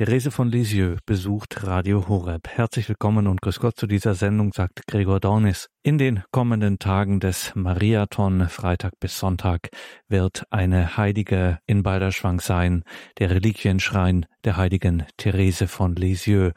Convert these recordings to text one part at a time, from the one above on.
Therese von Lisieux besucht Radio Horeb. Herzlich willkommen und grüß Gott zu dieser Sendung, sagt Gregor Dornis. In den kommenden Tagen des Mariathon, Freitag bis Sonntag, wird eine Heilige in Balderschwang sein, der Reliquienschrein der heiligen Therese von Lisieux.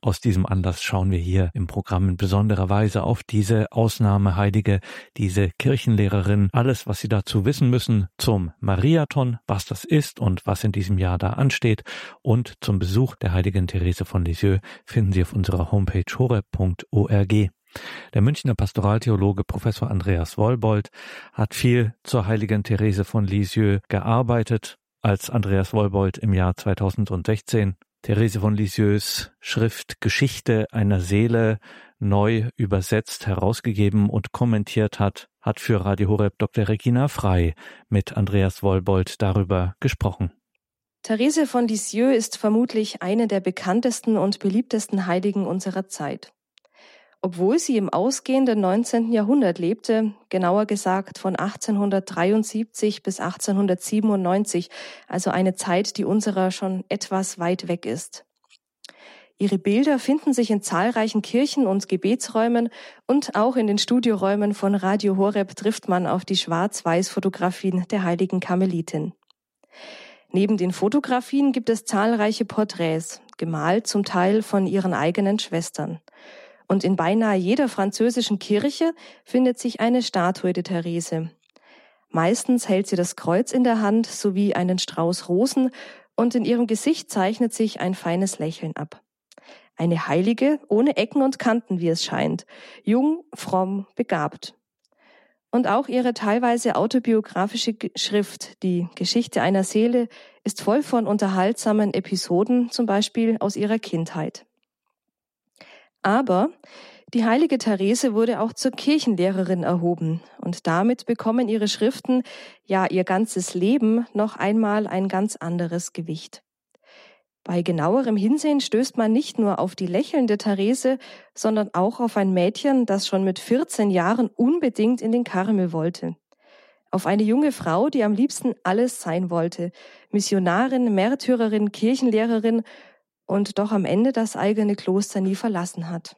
Aus diesem Anlass schauen wir hier im Programm in besonderer Weise auf diese Ausnahmeheilige, diese Kirchenlehrerin, alles, was Sie dazu wissen müssen zum Mariathon, was das ist und was in diesem Jahr da ansteht und zum Besuch der heiligen Therese von Lisieux finden Sie auf unserer Homepage horeb.org. Der Münchner Pastoraltheologe Professor Andreas Wollbold hat viel zur heiligen Therese von Lisieux gearbeitet, als Andreas Wollbold im Jahr 2016 Therese von Lisieux Schrift Geschichte einer Seele neu übersetzt, herausgegeben und kommentiert hat, hat für Radio Horeb Dr. Regina Frei mit Andreas Wollbold darüber gesprochen. Therese von Lisieux ist vermutlich eine der bekanntesten und beliebtesten Heiligen unserer Zeit. Obwohl sie im ausgehenden 19. Jahrhundert lebte, genauer gesagt von 1873 bis 1897, also eine Zeit, die unserer schon etwas weit weg ist. Ihre Bilder finden sich in zahlreichen Kirchen und Gebetsräumen und auch in den Studioräumen von Radio Horeb trifft man auf die Schwarz-Weiß-Fotografien der heiligen Karmelitin. Neben den Fotografien gibt es zahlreiche Porträts, gemalt zum Teil von ihren eigenen Schwestern. Und in beinahe jeder französischen Kirche findet sich eine Statue der Therese. Meistens hält sie das Kreuz in der Hand sowie einen Strauß Rosen und in ihrem Gesicht zeichnet sich ein feines Lächeln ab. Eine Heilige ohne Ecken und Kanten, wie es scheint, jung, fromm, begabt. Und auch ihre teilweise autobiografische Schrift, die Geschichte einer Seele, ist voll von unterhaltsamen Episoden, zum Beispiel aus ihrer Kindheit. Aber die heilige Therese wurde auch zur Kirchenlehrerin erhoben und damit bekommen ihre Schriften, ja ihr ganzes Leben noch einmal ein ganz anderes Gewicht. Bei genauerem Hinsehen stößt man nicht nur auf die lächelnde Therese, sondern auch auf ein Mädchen, das schon mit 14 Jahren unbedingt in den Karmel wollte. Auf eine junge Frau, die am liebsten alles sein wollte. Missionarin, Märtyrerin, Kirchenlehrerin und doch am Ende das eigene Kloster nie verlassen hat.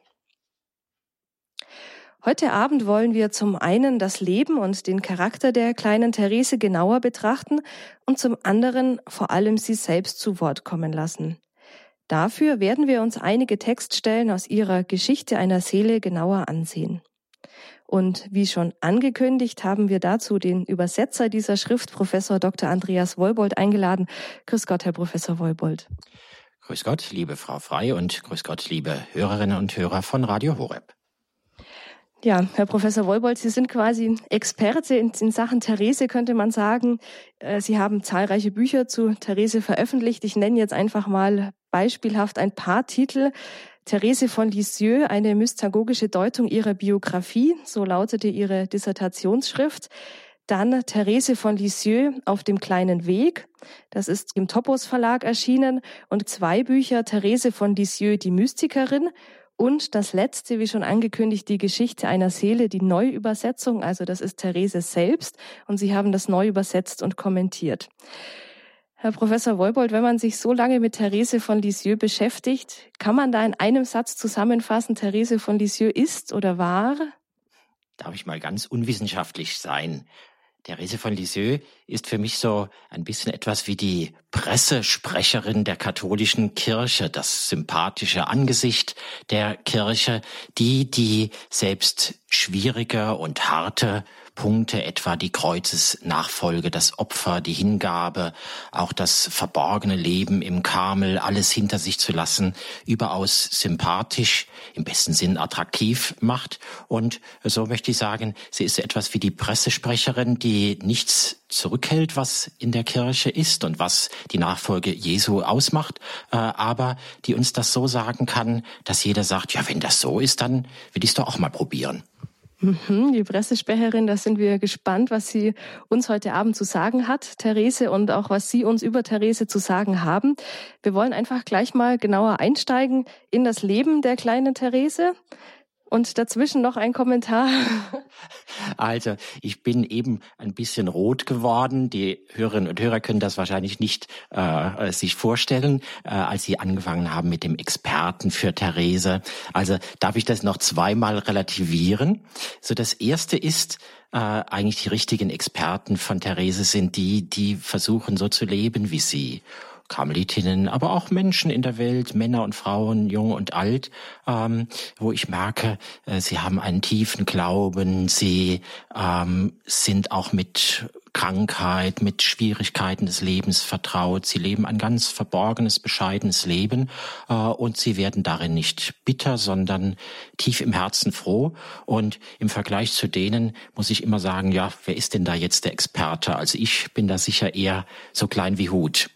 Heute Abend wollen wir zum einen das Leben und den Charakter der kleinen Therese genauer betrachten und zum anderen vor allem sie selbst zu Wort kommen lassen. Dafür werden wir uns einige Textstellen aus ihrer Geschichte einer Seele genauer ansehen. Und wie schon angekündigt, haben wir dazu den Übersetzer dieser Schrift, Professor Dr. Andreas Wollbold, eingeladen. Grüß Gott, Herr Professor Wollbold. Grüß Gott, liebe Frau Frei und grüß Gott, liebe Hörerinnen und Hörer von Radio Horeb. Ja, Herr Professor Wolbold, Sie sind quasi Experte in, in, Sachen Therese, könnte man sagen. Äh, Sie haben zahlreiche Bücher zu Therese veröffentlicht. Ich nenne jetzt einfach mal beispielhaft ein paar Titel. Therese von Lisieux, eine mystagogische Deutung ihrer Biografie, so lautete ihre Dissertationsschrift. Dann Therese von Lisieux auf dem kleinen Weg. Das ist im Topos Verlag erschienen. Und zwei Bücher Therese von Lisieux, die Mystikerin. Und das letzte, wie schon angekündigt, die Geschichte einer Seele, die Neuübersetzung. Also das ist Therese selbst. Und Sie haben das neu übersetzt und kommentiert. Herr Professor Wolbold, wenn man sich so lange mit Therese von Lisieux beschäftigt, kann man da in einem Satz zusammenfassen, Therese von Lisieux ist oder war? Darf ich mal ganz unwissenschaftlich sein? Therese von Lisieux ist für mich so ein bisschen etwas wie die Pressesprecherin der katholischen Kirche, das sympathische Angesicht der Kirche, die, die selbst schwierige und harte Punkte, etwa die Kreuzesnachfolge, das Opfer, die Hingabe, auch das verborgene Leben im Karmel, alles hinter sich zu lassen, überaus sympathisch, im besten Sinn attraktiv macht. Und so möchte ich sagen, sie ist etwas wie die Pressesprecherin, die nichts zurückhält, was in der Kirche ist und was die Nachfolge Jesu ausmacht, äh, aber die uns das so sagen kann, dass jeder sagt, ja, wenn das so ist, dann will ich es doch auch mal probieren. Mhm, die Pressesprecherin, da sind wir gespannt, was sie uns heute Abend zu sagen hat, Therese, und auch was Sie uns über Therese zu sagen haben. Wir wollen einfach gleich mal genauer einsteigen in das Leben der kleinen Therese. Und dazwischen noch ein Kommentar. Also, ich bin eben ein bisschen rot geworden. Die Hörerinnen und Hörer können das wahrscheinlich nicht äh, sich vorstellen, äh, als sie angefangen haben mit dem Experten für Therese. Also darf ich das noch zweimal relativieren. So, das erste ist, äh, eigentlich die richtigen Experten von Therese sind die, die versuchen so zu leben wie sie. Karmelitinnen, aber auch Menschen in der Welt, Männer und Frauen, jung und alt, ähm, wo ich merke, äh, sie haben einen tiefen Glauben, sie ähm, sind auch mit Krankheit, mit Schwierigkeiten des Lebens vertraut. Sie leben ein ganz verborgenes, bescheidenes Leben äh, und sie werden darin nicht bitter, sondern tief im Herzen froh. Und im Vergleich zu denen muss ich immer sagen, ja, wer ist denn da jetzt der Experte? Also ich bin da sicher eher so klein wie Hut.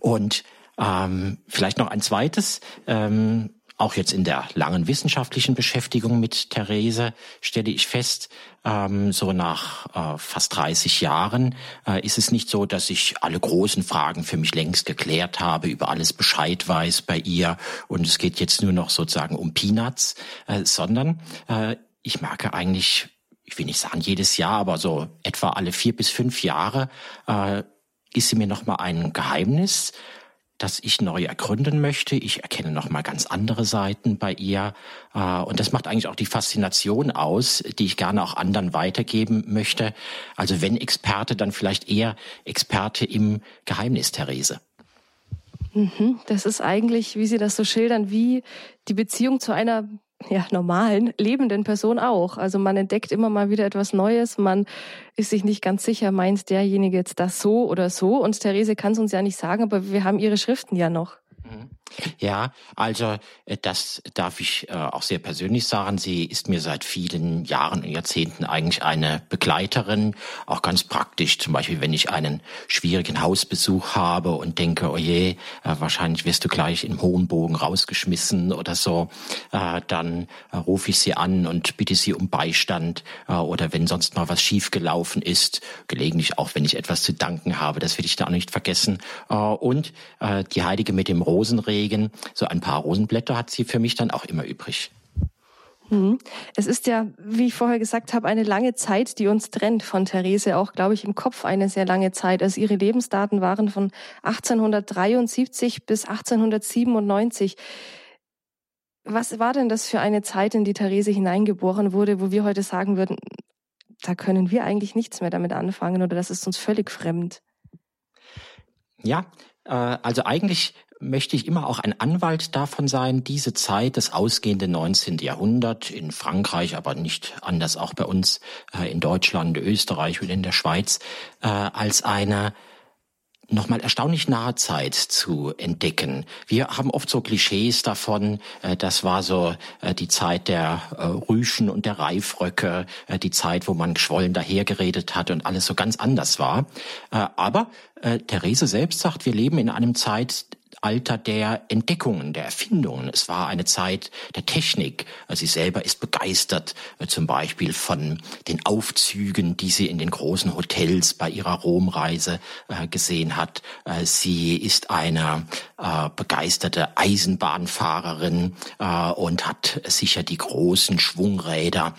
Und ähm, vielleicht noch ein zweites. Ähm, auch jetzt in der langen wissenschaftlichen Beschäftigung mit Therese stelle ich fest, ähm, so nach äh, fast 30 Jahren äh, ist es nicht so, dass ich alle großen Fragen für mich längst geklärt habe, über alles Bescheid weiß bei ihr und es geht jetzt nur noch sozusagen um Peanuts, äh, sondern äh, ich merke eigentlich, ich will nicht sagen jedes Jahr, aber so etwa alle vier bis fünf Jahre äh, ist sie mir nochmal ein Geheimnis, das ich neu ergründen möchte. Ich erkenne nochmal ganz andere Seiten bei ihr. Äh, und das macht eigentlich auch die Faszination aus, die ich gerne auch anderen weitergeben möchte. Also wenn Experte, dann vielleicht eher Experte im Geheimnis, Therese. Mhm. Das ist eigentlich, wie Sie das so schildern, wie die Beziehung zu einer ja, normalen, lebenden Person auch. Also man entdeckt immer mal wieder etwas Neues, man ist sich nicht ganz sicher, meint derjenige jetzt das so oder so. Und Therese kann es uns ja nicht sagen, aber wir haben ihre Schriften ja noch. Mhm. Ja, also äh, das darf ich äh, auch sehr persönlich sagen. Sie ist mir seit vielen Jahren und Jahrzehnten eigentlich eine Begleiterin, auch ganz praktisch. Zum Beispiel, wenn ich einen schwierigen Hausbesuch habe und denke, oh je, äh, wahrscheinlich wirst du gleich im hohen Bogen rausgeschmissen oder so, dann rufe ich sie an und bitte sie um Beistand oder wenn sonst mal was schiefgelaufen ist, gelegentlich auch, wenn ich etwas zu danken habe, das will ich da auch nicht vergessen. Und die Heilige mit dem Rosenregen Regen. So ein paar Rosenblätter hat sie für mich dann auch immer übrig. Hm. Es ist ja, wie ich vorher gesagt habe, eine lange Zeit, die uns trennt von Therese, auch, glaube ich, im Kopf eine sehr lange Zeit. Also ihre Lebensdaten waren von 1873 bis 1897. Was war denn das für eine Zeit, in die Therese hineingeboren wurde, wo wir heute sagen würden, da können wir eigentlich nichts mehr damit anfangen oder das ist uns völlig fremd? Ja, also eigentlich möchte ich immer auch ein Anwalt davon sein, diese Zeit, das ausgehende 19. Jahrhundert in Frankreich, aber nicht anders auch bei uns äh, in Deutschland, Österreich und in der Schweiz, äh, als eine nochmal erstaunlich nahe Zeit zu entdecken. Wir haben oft so Klischees davon, äh, das war so äh, die Zeit der äh, Rüschen und der Reifröcke, die Zeit, wo man geschwollen dahergeredet hat und alles so ganz anders war. Aber Therese selbst sagt, wir leben in einem Zeit Alter der Entdeckungen, der Erfindungen. Es war eine Zeit der Technik. Sie selber ist begeistert, äh, zum Beispiel von den Aufzügen, die sie in den großen Hotels bei ihrer Romreise äh, gesehen hat. Äh, sie ist eine begeisterte Eisenbahnfahrerin und hat sicher die großen Schwungräder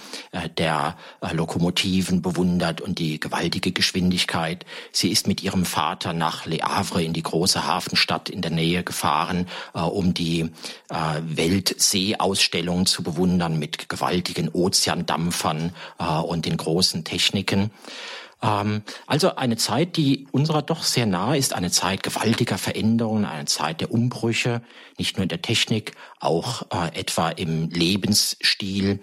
der Lokomotiven bewundert und die gewaltige Geschwindigkeit. Sie ist mit ihrem Vater nach Le Havre in die große Hafenstadt in der Nähe Nähe gefahren, äh, um die äh, Weltseeausstellung zu bewundern mit gewaltigen Ozeandampfern äh, und den großen Techniken. Ähm, also eine Zeit, die unserer doch sehr nahe ist, eine Zeit gewaltiger Veränderungen, eine Zeit der Umbrüche, nicht nur in der Technik, auch äh, etwa im Lebensstil,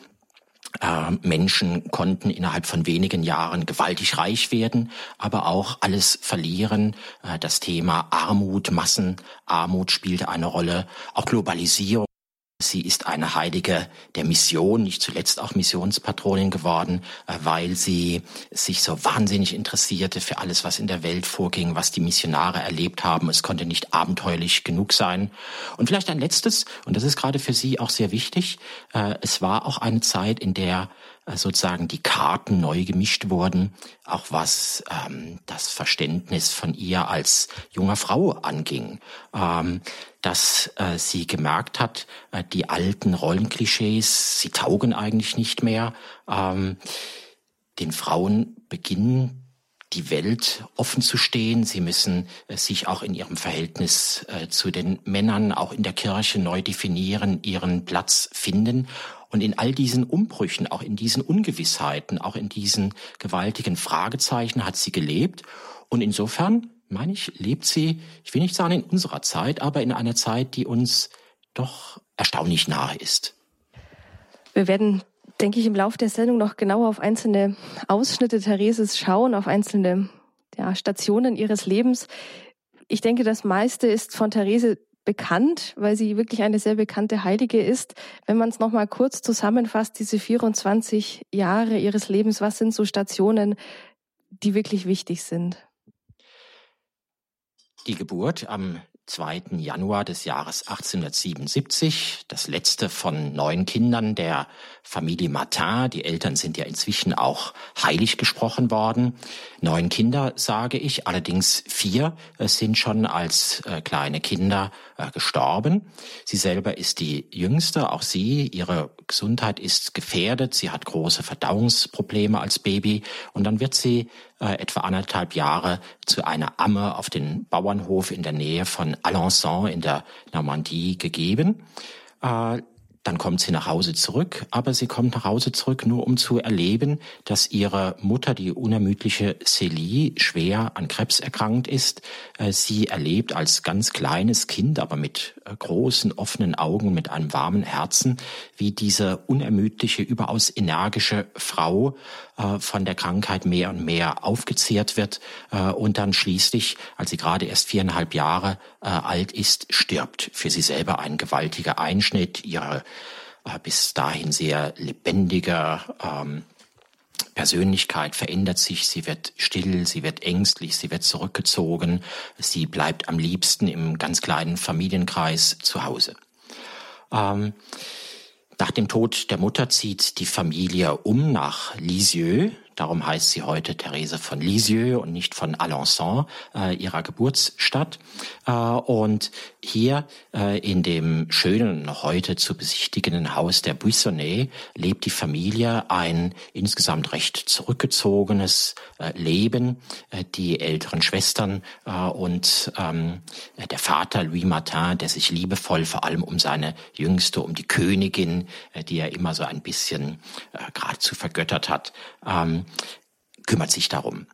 Menschen konnten innerhalb von wenigen Jahren gewaltig reich werden, aber auch alles verlieren. Äh, das Thema Armut, Massenarmut spielte eine Rolle, auch Globalisierung. Sie ist eine Heilige der Mission, nicht zuletzt auch Missionspatronin geworden, äh, weil sie sich so wahnsinnig interessierte für alles, was in der Welt vorging, was die Missionare erlebt haben. Es konnte nicht abenteuerlich genug sein. Und vielleicht ein letztes, und das ist gerade für Sie auch sehr wichtig, äh, es war auch eine Zeit, in der sozusagen die Karten neu gemischt wurden, auch was ähm, das Verständnis von ihr als junger Frau anging. Ähm, dass äh, sie gemerkt hat, äh, die alten Rollenklischees, sie taugen eigentlich nicht mehr. Ähm, den Frauen beginnen die Welt offen zu stehen. Sie müssen äh, sich auch in ihrem Verhältnis äh, zu den Männern, auch in der Kirche neu definieren, ihren Platz finden. Und in all diesen Umbrüchen, auch in diesen Ungewissheiten, auch in diesen gewaltigen Fragezeichen hat sie gelebt. Und insofern, meine ich, lebt sie, ich will nicht sagen in unserer Zeit, aber in einer Zeit, die uns doch erstaunlich nahe ist. Wir werden denke ich, im Laufe der Sendung noch genauer auf einzelne Ausschnitte Thereses schauen, auf einzelne ja, Stationen ihres Lebens. Ich denke, das meiste ist von Therese bekannt, weil sie wirklich eine sehr bekannte Heilige ist. Wenn man es nochmal kurz zusammenfasst, diese 24 Jahre ihres Lebens, was sind so Stationen, die wirklich wichtig sind? Die Geburt am 2. Januar des Jahres 1877, das letzte von neun Kindern der Familie Martin. Die Eltern sind ja inzwischen auch heilig gesprochen worden. Neun Kinder, sage ich, allerdings vier äh, sind schon als äh, kleine Kinder äh, gestorben. Sie selber ist die jüngste, auch sie, ihre Gesundheit ist gefährdet, sie hat große Verdauungsprobleme als Baby und dann wird sie etwa anderthalb Jahre zu einer Amme auf den Bauernhof in der Nähe von Alençon in der Normandie gegeben. Äh, dann kommt sie nach Hause zurück, aber sie kommt nach Hause zurück nur um zu erleben, dass ihre Mutter, die unermüdliche Celie, schwer an Krebs erkrankt ist. Äh, sie erlebt als ganz kleines Kind, aber mit äh, großen offenen Augen, mit einem warmen Herzen, wie diese unermüdliche, überaus energische Frau von der Krankheit mehr und mehr aufgezehrt wird und dann schließlich, als sie gerade erst viereinhalb Jahre alt ist, stirbt. Für sie selber ein gewaltiger Einschnitt. Ihre äh, bis dahin sehr lebendiger ähm, Persönlichkeit verändert sich, sie wird still, sie wird ängstlich, sie wird zurückgezogen, sie bleibt am liebsten im ganz kleinen Familienkreis zu Hause. Ähm, nach dem Tod der Mutter zieht die Familie um nach Lisieux, Darum heißt sie heute Therese von Lisieux und nicht von Alençon, äh, ihrer Geburtsstadt. Äh, und hier äh, in dem schönen, noch heute zu besichtigenden Haus der Buissonnet lebt die Familie ein insgesamt recht zurückgezogenes äh, Leben. Äh, die älteren Schwestern äh, und ähm, der Vater Louis Martin, der sich liebevoll vor allem um seine Jüngste, um die Königin, die er immer so ein bisschen geradezu vergöttert hat, ähm, kümmert sich darum.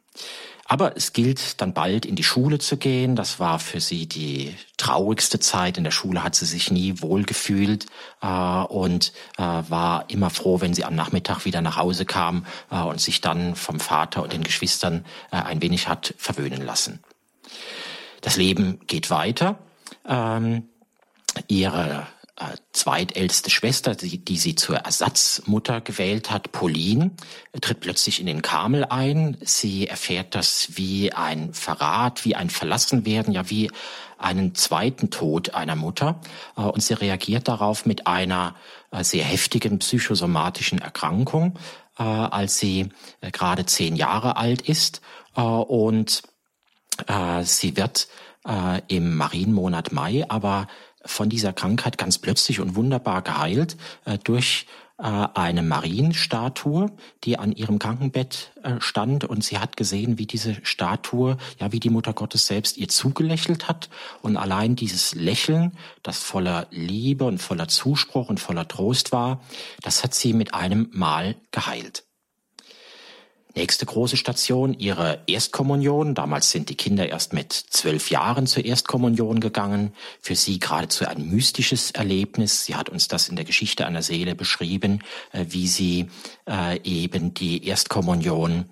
Aber es gilt dann bald in die Schule zu gehen. Das war für sie die traurigste Zeit. In der Schule hat sie sich nie wohl gefühlt äh, und äh, war immer froh, wenn sie am Nachmittag wieder nach Hause kam äh, und sich dann vom Vater und den Geschwistern äh, ein wenig hat verwöhnen lassen. Das Leben geht weiter. Ähm, ihre äh, zweitälteste Schwester, die, die sie zur Ersatzmutter gewählt hat, Pauline, tritt plötzlich in den Karmel ein. Sie erfährt das wie ein Verrat, wie ein Verlassenwerden, ja wie einen zweiten Tod einer Mutter. Äh, und sie reagiert darauf mit einer äh, sehr heftigen psychosomatischen Erkrankung, als sie gerade zehn Jahre alt ist. Und sie wird im Marienmonat Mai aber von dieser Krankheit ganz plötzlich und wunderbar geheilt äh, durch äh, eine Marienstatue, die an ihrem Krankenbett äh, stand und sie hat gesehen, wie diese Statue, ja wie die Mutter Gottes selbst ihr zugelächelt hat und allein dieses Lächeln, das voller Liebe und voller Zuspruch und voller Trost war, das hat sie mit einem Mal geheilt. Nächste große Station, ihre Erstkommunion. Damals sind die Kinder erst mit zwölf Jahren zur Erstkommunion gegangen. Für sie geradezu ein mystisches Erlebnis. Sie hat uns das in der Geschichte einer Seele beschrieben, äh, wie sie äh, eben die Erstkommunion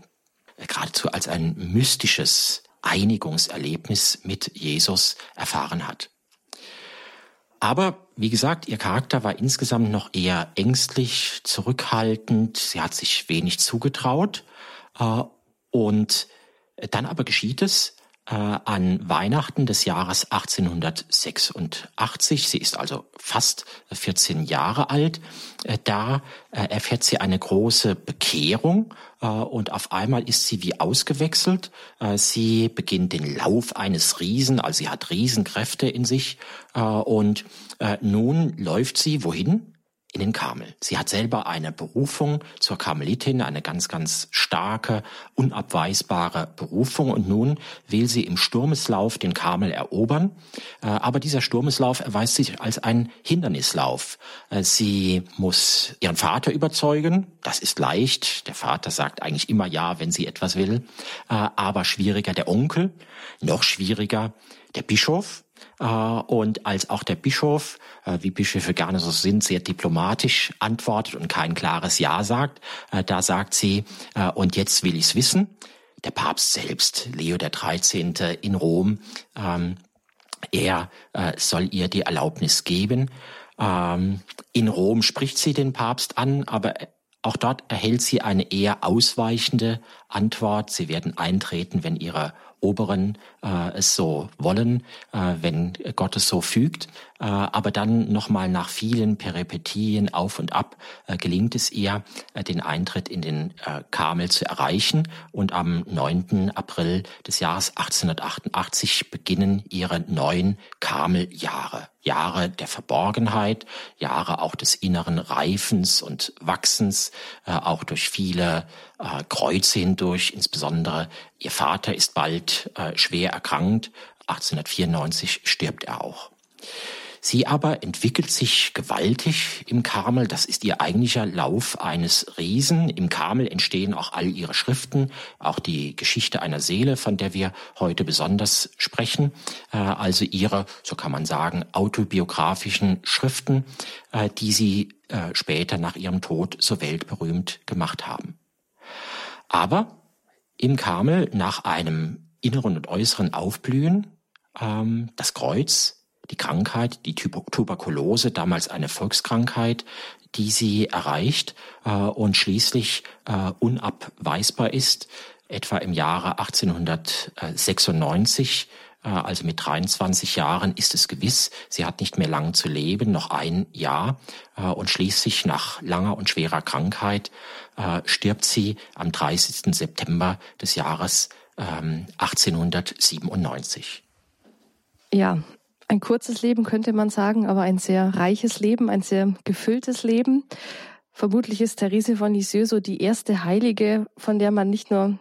äh, geradezu als ein mystisches Einigungserlebnis mit Jesus erfahren hat. Aber wie gesagt, ihr Charakter war insgesamt noch eher ängstlich, zurückhaltend. Sie hat sich wenig zugetraut. Äh, und dann aber geschieht es, äh, an Weihnachten des Jahres 1886. Sie ist also fast 14 Jahre alt. Äh, da äh, erfährt sie eine große Bekehrung und auf einmal ist sie wie ausgewechselt. Sie beginnt den Lauf eines Riesen, also sie hat Riesenkräfte in sich und nun läuft sie wohin? In den Karmel. Sie hat selber eine Berufung zur Karmelitin, eine ganz, ganz starke, unabweisbare Berufung und nun will sie im Sturmeslauf den Karmel erobern. Äh, aber dieser Sturmeslauf erweist sich als ein Hindernislauf. Äh, sie muss ihren Vater überzeugen. Das ist leicht. Der Vater sagt eigentlich immer ja, wenn sie etwas will. Äh, aber schwieriger der Onkel. Noch schwieriger der Bischof. Äh, und als auch der Bischof, äh, wie Bischöfe gerne so sind, sehr diplomatisch antwortet und kein klares Ja sagt, äh, da sagt sie, und jetzt will ich's wissen. Der Papst selbst, Leo der 13. in Rom, ähm, er soll ihr die Erlaubnis geben. Ähm, in Rom spricht sie den Papst an, aber auch dort erhält sie eine eher ausweichende Antwort. Sie werden eintreten, wenn ihre Oberen äh, es so wollen, äh, wenn Gott es so fügt. Äh, aber dann nochmal nach vielen Peripetien auf und ab äh, gelingt es ihr, äh, den Eintritt in den Karmel zu erreichen. Und am 9. April des Jahres 1888 beginnen ihre neun Karmeljahre. Jahre der Verborgenheit, Jahre auch des inneren Reifens und Wachsens, auch durch viele Kreuze hindurch. Insbesondere ihr Vater ist bald schwer erkrankt. 1894 stirbt er auch. Sie aber entwickelt sich gewaltig im Karmel. Das ist ihr eigentlicher Lauf eines Riesen. Im Karmel entstehen auch all ihre Schriften, auch die Geschichte einer Seele, von der wir heute besonders sprechen. Äh, also ihre, so kann man sagen, autobiografischen Schriften, äh, die sie äh, später nach ihrem Tod so weltberühmt gemacht haben. Aber im Karmel nach einem inneren und äußeren Aufblühen, ähm, das Kreuz, die Krankheit, die Tuberkulose, damals eine Volkskrankheit, die sie erreicht äh, und schließlich äh, unabweisbar ist, etwa im Jahre 1896 äh, also mit 23 Jahren ist es gewiss, sie hat nicht mehr lang zu leben, noch ein Jahr. Und schließlich nach langer und schwerer Krankheit stirbt sie am 30. September des Jahres 1897. Ähm, ja, ein kurzes Leben könnte man sagen, aber ein sehr reiches Leben, ein sehr gefülltes Leben. Vermutlich ist Therese von Lisieux so die erste Heilige, von der man nicht nur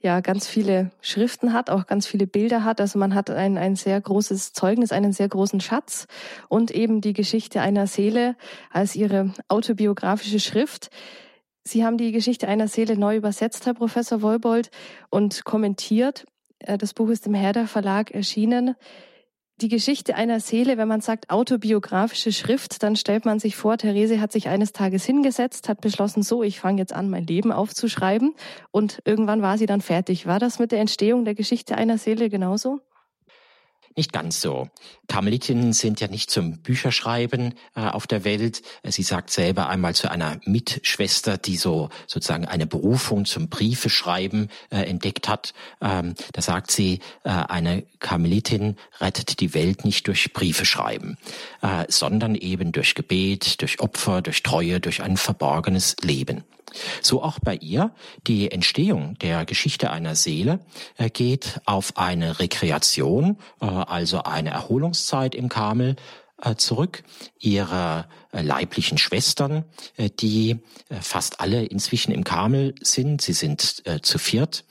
ja ganz viele Schriften hat, auch ganz viele Bilder hat. Also man hat ein, ein sehr großes Zeugnis, einen sehr großen Schatz und eben die Geschichte einer Seele als ihre autobiografische Schrift. Sie haben die Geschichte einer Seele neu übersetzt, Herr Professor Wolbold, und kommentiert. Äh, das Buch ist im Herder Verlag erschienen die Geschichte einer Seele, wenn man sagt autobiografische Schrift, dann stellt man sich vor, Therese hat sich eines Tages hingesetzt, hat beschlossen, so, ich fange jetzt an, mein Leben aufzuschreiben und irgendwann war sie dann fertig. War das mit der Entstehung der Geschichte einer Seele genauso? Nicht ganz so. Karmelitinnen sind ja nicht zum Bücherschreiben äh, auf der Welt. Sie sagt selber einmal zu einer Mitschwester, die so sozusagen eine Berufung zum Briefeschreiben äh, entdeckt hat. Ähm, da sagt sie, äh, eine Karmelitin rettet die Welt nicht durch Briefeschreiben, äh, sondern eben durch Gebet, durch Opfer, durch Treue, durch ein verborgenes Leben. So auch bei ihr. Die Entstehung der Geschichte einer Seele äh, geht auf eine Rekreation, äh, also eine Erholungszeit im Karmel äh, zurück. Ihre leiblichen Schwestern, die fast alle inzwischen im Karmel sind, sie sind zu viert,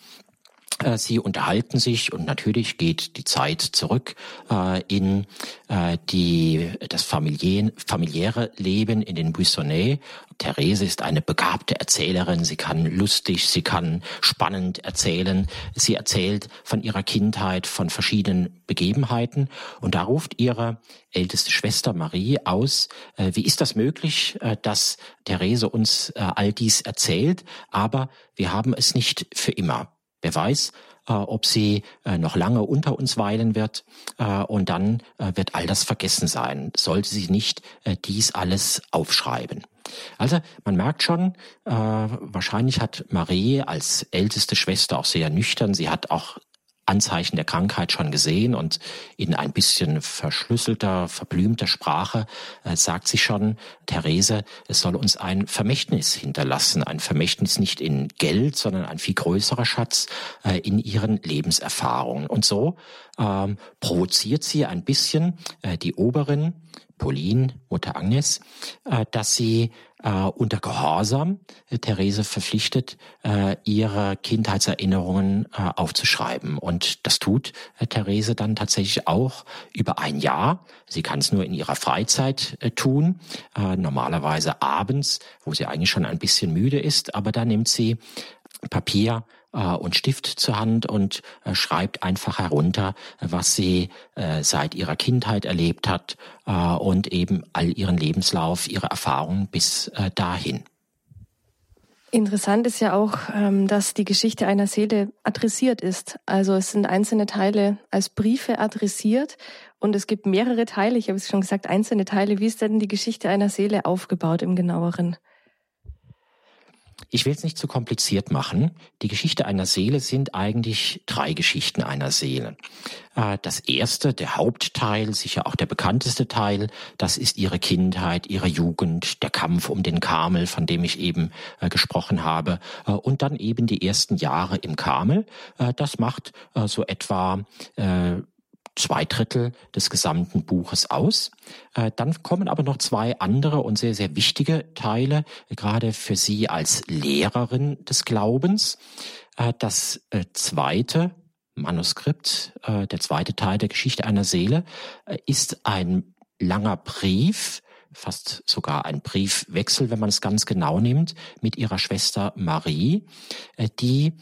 sie unterhalten sich und natürlich geht die Zeit zurück äh, in äh, die, das familiäre, familiäre Leben in den Buissonnets. Therese ist eine begabte Erzählerin. Sie kann lustig, sie kann spannend erzählen. Sie erzählt von ihrer Kindheit, von verschiedenen Begebenheiten. Und da ruft ihre älteste Schwester Marie aus, äh, wie ist das möglich, äh, dass Therese uns äh, all dies erzählt, aber wir haben es nicht für immer. Wer weiß, äh, ob sie äh, noch lange unter uns weilen wird äh, und dann wird all das vergessen sein, sollte sie nicht dies alles aufschreiben. Also man merkt schon, wahrscheinlich hat Marie als älteste Schwester auch sehr nüchtern, sie hat auch Anzeichen der Krankheit schon gesehen und in ein bisschen verschlüsselter, verblümter Sprache äh, sagt sie schon, Therese, es soll uns ein Vermächtnis hinterlassen, ein Vermächtnis nicht in Geld, sondern ein viel größerer Schatz äh, in ihren Lebenserfahrungen. Und so ähm, provoziert sie ein bisschen äh, die Oberin, Pauline, Mutter Agnes, äh, dass sie unter Gehorsam äh, Therese verpflichtet, äh, ihre Kindheitserinnerungen äh, aufzuschreiben. Und das tut äh, Therese dann tatsächlich auch über ein Jahr. Sie kann es nur in ihrer Freizeit äh, tun, äh, normalerweise abends, wo sie eigentlich schon ein bisschen müde ist, aber da nimmt sie Papier äh, und Stift zur Hand und äh, schreibt einfach herunter, was sie äh, seit ihrer Kindheit erlebt hat äh, und eben all ihren Lebenslauf, ihre Erfahrungen bis äh, dahin. Interessant ist ja auch, ähm, dass die Geschichte einer Seele adressiert ist. Also es sind einzelne Teile als Briefe adressiert und es gibt mehrere Teile, ich habe es schon gesagt, einzelne Teile. Wie ist denn die Geschichte einer Seele aufgebaut im genaueren? Ich will es nicht zu kompliziert machen. Die Geschichte einer Seele sind eigentlich drei Geschichten einer Seele. Äh, das erste, der Hauptteil, sicher auch der bekannteste Teil, das ist ihre Kindheit, ihre Jugend, der Kampf um den Karmel, von dem ich eben äh, gesprochen habe, äh, und dann eben die ersten Jahre im Karmel. Das macht so etwa zwei Drittel des gesamten Buches aus. Äh, dann kommen aber noch zwei andere und sehr, sehr wichtige Teile, gerade für Sie als Lehrerin des Glaubens. Äh, das äh, zweite Manuskript, der zweite Teil der Geschichte einer Seele, ist ein langer Brief, fast sogar ein Briefwechsel, wenn man es ganz genau nimmt, mit ihrer Schwester Marie, die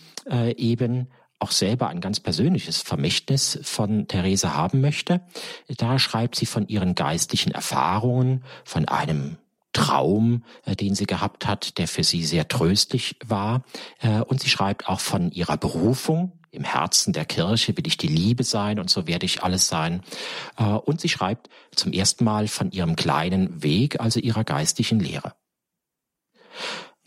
eben auch selber ein ganz persönliches Vermächtnis von Therese haben möchte. Da schreibt sie von ihren geistlichen Erfahrungen, von einem Traum, äh, den sie gehabt hat, der für sie sehr tröstlich war. Äh, und sie schreibt auch von ihrer Berufung. Im Herzen der Kirche will ich die Liebe sein und so werde ich alles sein. Äh, und sie schreibt zum ersten Mal von ihrem kleinen Weg, also ihrer geistlichen Lehre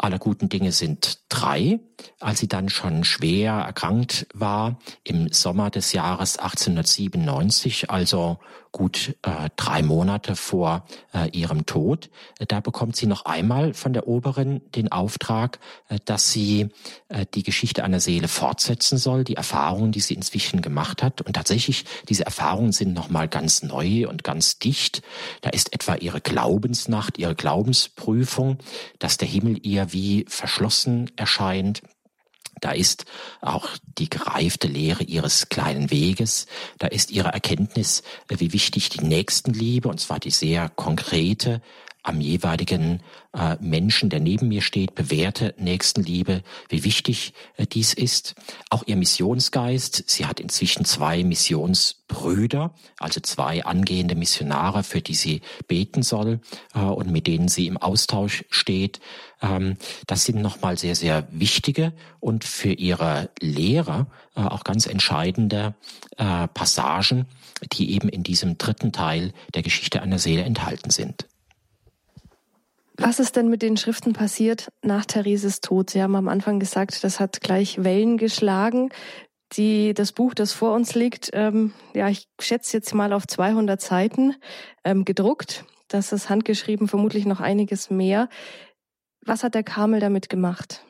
aller guten Dinge sind drei. Als sie dann schon schwer erkrankt war im Sommer des Jahres 1897, also gut äh, drei Monate vor äh, ihrem Tod. Da bekommt sie noch einmal von der Oberin den Auftrag, äh, dass sie äh, die Geschichte einer Seele fortsetzen soll, die Erfahrungen, die sie inzwischen gemacht hat. Und tatsächlich, diese Erfahrungen sind nochmal ganz neu und ganz dicht. Da ist etwa ihre Glaubensnacht, ihre Glaubensprüfung, dass der Himmel ihr wie verschlossen erscheint da ist auch die gereifte Lehre ihres kleinen Weges. Da ist ihre Erkenntnis, äh, wie wichtig die Nächstenliebe, und zwar die sehr konkrete, am jeweiligen äh, Menschen, der neben mir steht, bewährte Nächstenliebe, wie wichtig äh, dies ist. Auch ihr Missionsgeist. Sie hat inzwischen zwei Missionsbrüder, also zwei angehende Missionare, für die sie beten soll äh, und mit denen sie im Austausch steht. Ähm, das sind nochmal sehr, sehr wichtige und für ihre Lehrer äh, auch ganz entscheidende äh, Passagen, die eben in diesem dritten Teil der Geschichte einer Seele enthalten sind. Was ist denn mit den Schriften passiert nach Thereses Tod? Sie haben am Anfang gesagt, das hat gleich Wellen geschlagen. Die, das Buch, das vor uns liegt, ähm, ja, ich schätze jetzt mal auf 200 Seiten ähm, gedruckt. Das ist handgeschrieben, vermutlich noch einiges mehr. Was hat der Kamel damit gemacht?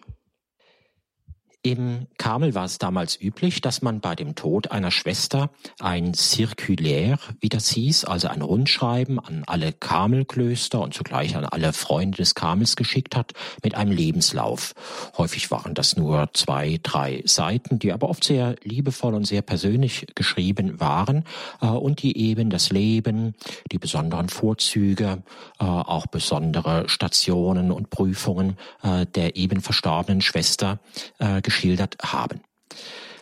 Im Karmel war es damals üblich, dass man bei dem Tod einer Schwester ein Circulaire, wie das hieß, also ein Rundschreiben an alle Karmelklöster und zugleich an alle Freunde des Karmels geschickt hat mit einem Lebenslauf. Häufig waren das nur zwei, drei Seiten, die aber oft sehr liebevoll und sehr persönlich geschrieben waren äh, und die eben das Leben, die besonderen Vorzüge, äh, auch besondere Stationen und Prüfungen äh, der eben verstorbenen Schwester geschildert haben.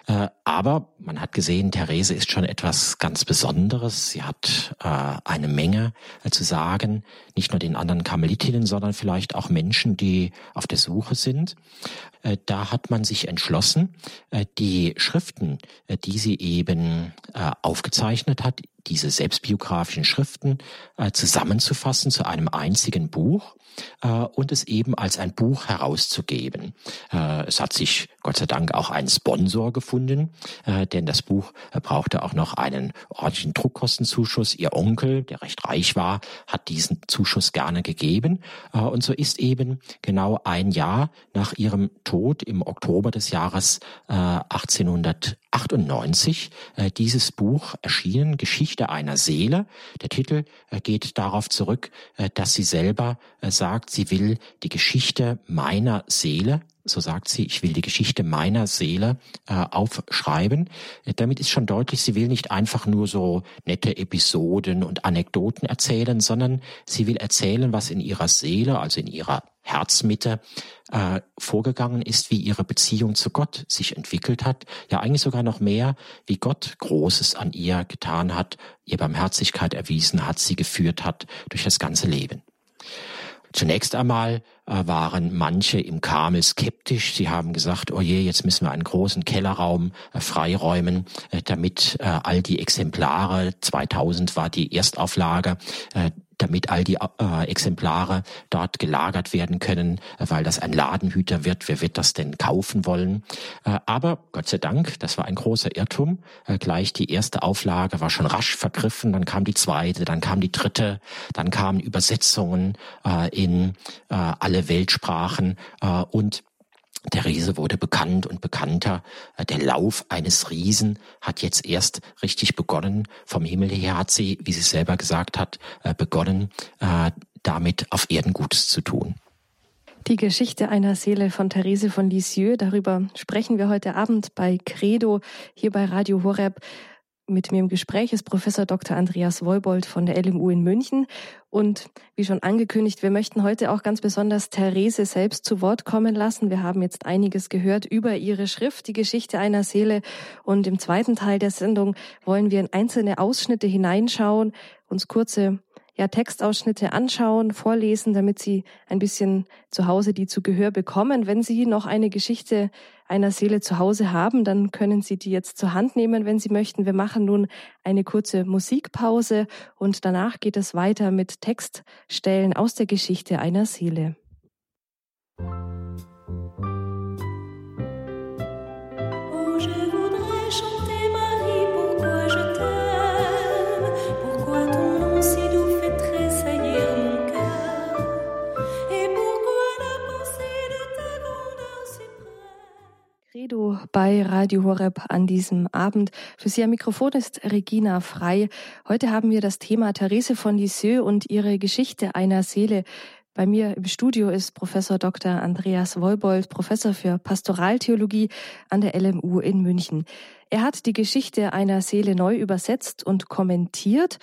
Äh, aber man hat gesehen, Therese ist schon etwas ganz Besonderes. Sie hat äh, eine Menge äh, zu sagen, nicht nur den anderen Karmelitinnen, sondern vielleicht auch Menschen, die auf der Suche sind. Äh, da hat man sich entschlossen, äh, die Schriften, äh, die sie eben aufgezeichnet hat, diese selbstbiografischen Schriften zusammenzufassen zu einem einzigen Buch und es eben als ein Buch herauszugeben. Äh, es hat sich Gott sei Dank auch einen Sponsor gefunden, äh, denn das Buch äh, brauchte auch noch einen ordentlichen Druckkostenzuschuss. Ihr Onkel, der recht reich war, hat diesen Zuschuss gerne gegeben. Äh, und so ist eben genau ein Jahr nach ihrem Tod im Oktober des Jahres 1898 dieses Buch erschienen, Geschichte einer Seele. Der Titel geht darauf zurück, dass sie selber sagt, sie will die Geschichte meiner Seele so sagt sie, ich will die Geschichte meiner Seele äh, aufschreiben. Damit ist schon deutlich, sie will nicht einfach nur so nette Episoden und Anekdoten erzählen, sondern sie will erzählen, was in ihrer Seele, also in ihrer Herzmitte äh, vorgegangen ist, wie ihre Beziehung zu Gott sich entwickelt hat. Ja, eigentlich sogar noch mehr, wie Gott Großes an ihr getan hat, ihr Barmherzigkeit erwiesen hat, sie geführt hat durch das ganze Leben. Zunächst einmal äh, waren manche im Kamel skeptisch. Sie haben gesagt, oh je, jetzt müssen wir einen großen Kellerraum äh, freiräumen, äh, damit all die Exemplare, 2000 war die Erstauflage, damit all die äh, Exemplare dort gelagert werden können, äh, weil das ein Ladenhüter wird. Wer wird das denn kaufen wollen? Äh, aber Gott sei Dank, das war ein großer Irrtum. Äh, gleich die erste Auflage war schon rasch vergriffen, dann kam die zweite, dann kam die dritte, dann kamen Übersetzungen äh, in äh, alle Weltsprachen und der Riese wurde bekannt und bekannter. Äh, der Lauf eines Riesen hat jetzt erst richtig begonnen. Vom Himmel her hat sie, wie sie selber gesagt hat, äh, begonnen, äh, damit auf Erden Gutes zu tun. Die Geschichte einer Seele von Therese von Lisieux, darüber sprechen wir heute Abend bei Credo hier bei Radio Horeb. Mit mir im Gespräch ist Professor Dr. Andreas Woibold von der LMU in München. Und wie schon angekündigt, wir möchten heute auch ganz besonders Therese selbst zu Wort kommen lassen. Wir haben jetzt einiges gehört über ihre Schrift, die Geschichte einer Seele. Und im zweiten Teil der Sendung wollen wir in einzelne Ausschnitte hineinschauen, uns kurze ja, Textausschnitte anschauen, vorlesen, damit Sie ein bisschen zu Hause die zu Gehör bekommen. Wenn Sie noch eine Geschichte einer Seele zu Hause haben, dann können Sie die jetzt zur Hand nehmen, wenn Sie möchten. Wir machen nun eine kurze Musikpause und danach geht es weiter mit Textstellen aus der Geschichte einer Seele. Credo bei Radio Horeb an diesem Abend. Für Sie am Mikrofon ist Regina Frei. Heute haben wir das Thema Therese von Lisieux und ihre Geschichte einer Seele. Bei mir im Studio ist Professor Dr. Andreas Woibold, Professor für Pastoraltheologie an der LMU in München. Er hat die Geschichte einer Seele neu übersetzt und kommentiert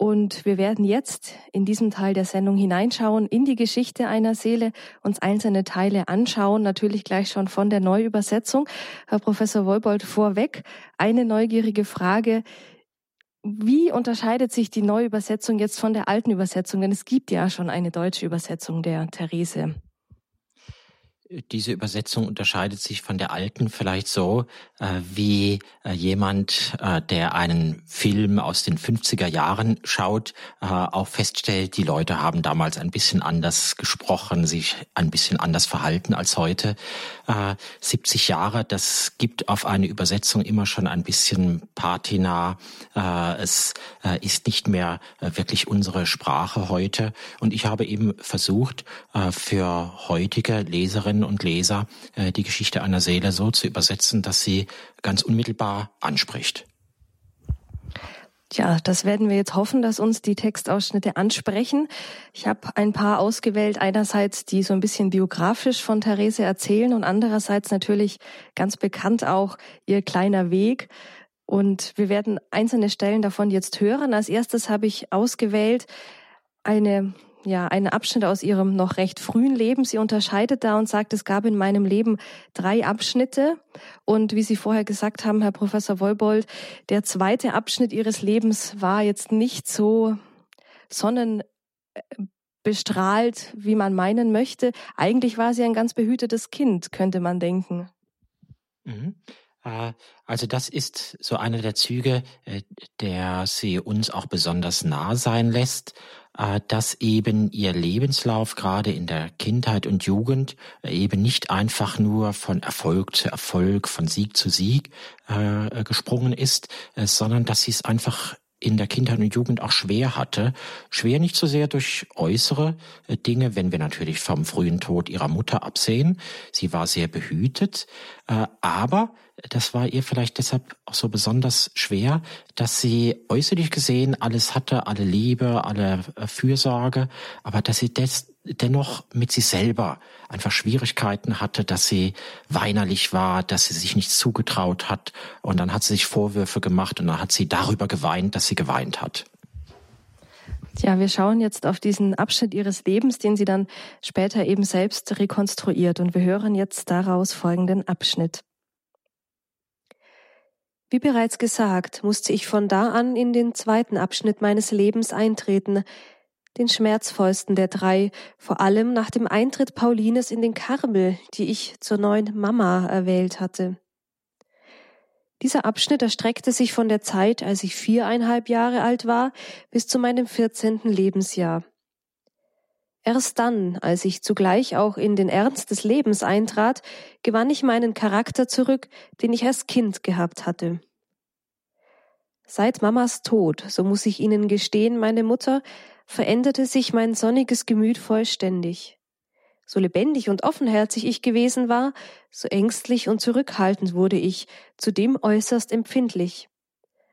und wir werden jetzt in diesem Teil der Sendung hineinschauen in die Geschichte einer Seele, uns einzelne Teile anschauen, natürlich gleich schon von der Neuübersetzung. Herr Professor Wolbold, vorweg eine neugierige Frage. Wie unterscheidet sich die Neuübersetzung jetzt von der alten Übersetzung? Denn es gibt ja schon eine deutsche Übersetzung der Therese. Diese Übersetzung unterscheidet sich von der alten vielleicht so, äh, wie äh, jemand, äh, der einen Film aus den 50er Jahren schaut, äh, auch feststellt, die Leute haben damals ein bisschen anders gesprochen, sich ein bisschen anders verhalten als heute. 70 äh, Jahre, das gibt auf eine Übersetzung immer schon ein bisschen Patina. Äh, es ist nicht mehr wirklich unsere Sprache heute. Und ich habe eben versucht, für heutige Leserinnen Leserinnen und Leser äh, die Geschichte einer Seele so zu übersetzen, dass sie ganz unmittelbar anspricht. Ja, das werden wir jetzt hoffen, dass uns die Textausschnitte ansprechen. Ich habe ein paar ausgewählt, einerseits die so ein bisschen biografisch von Therese erzählen und andererseits natürlich ganz bekannt auch ihr kleiner Weg. Und wir werden einzelne Stellen davon jetzt hören. Als erstes habe ich ausgewählt eine ja, einen Abschnitt aus ihrem noch recht frühen Leben. Sie unterscheidet da und sagt, es gab in meinem Leben drei Abschnitte. Und wie Sie vorher gesagt haben, Herr Professor Wolbold, der zweite Abschnitt ihres Lebens war jetzt nicht so sonnenbestrahlt, wie man meinen möchte. Eigentlich war sie ein ganz behütetes Kind, könnte man denken. Mhm. Äh, also das ist so einer der Züge, äh, der sie uns auch besonders nah sein lässt. Äh, dass eben ihr Lebenslauf gerade in der Kindheit und Jugend äh, eben nicht einfach nur von Erfolg zu Erfolg, von Sieg zu Sieg äh, gesprungen ist, äh, sondern dass sie es einfach in der Kindheit und Jugend auch schwer hatte. Schwer nicht so sehr durch äußere äh, Dinge, wenn wir natürlich vom frühen Tod ihrer Mutter absehen. Sie war sehr behütet, äh, aber das war ihr vielleicht deshalb auch so besonders schwer, dass sie äußerlich gesehen alles hatte, alle Liebe, alle äh, Fürsorge, aber dass sie des, dennoch mit sich selber einfach Schwierigkeiten hatte, dass sie weinerlich war, dass sie sich nichts zugetraut hat und dann hat sie sich Vorwürfe gemacht und dann hat sie darüber geweint, dass sie geweint hat. Ja, wir schauen jetzt auf diesen Abschnitt ihres Lebens, den sie dann später eben selbst rekonstruiert und wir hören jetzt daraus folgenden Abschnitt. Wie bereits gesagt, musste ich von da an in den zweiten Abschnitt meines Lebens eintreten, den schmerzvollsten der drei, vor allem nach dem Eintritt Paulines in den Karmel, die ich zur neuen Mama erwählt hatte. Dieser Abschnitt erstreckte sich von der Zeit, als ich viereinhalb Jahre alt war, bis zu meinem vierzehnten Lebensjahr. Erst dann, als ich zugleich auch in den Ernst des Lebens eintrat, gewann ich meinen Charakter zurück, den ich als Kind gehabt hatte. Seit Mamas Tod, so muss ich Ihnen gestehen, meine Mutter, veränderte sich mein sonniges Gemüt vollständig. So lebendig und offenherzig ich gewesen war, so ängstlich und zurückhaltend wurde ich, zudem äußerst empfindlich.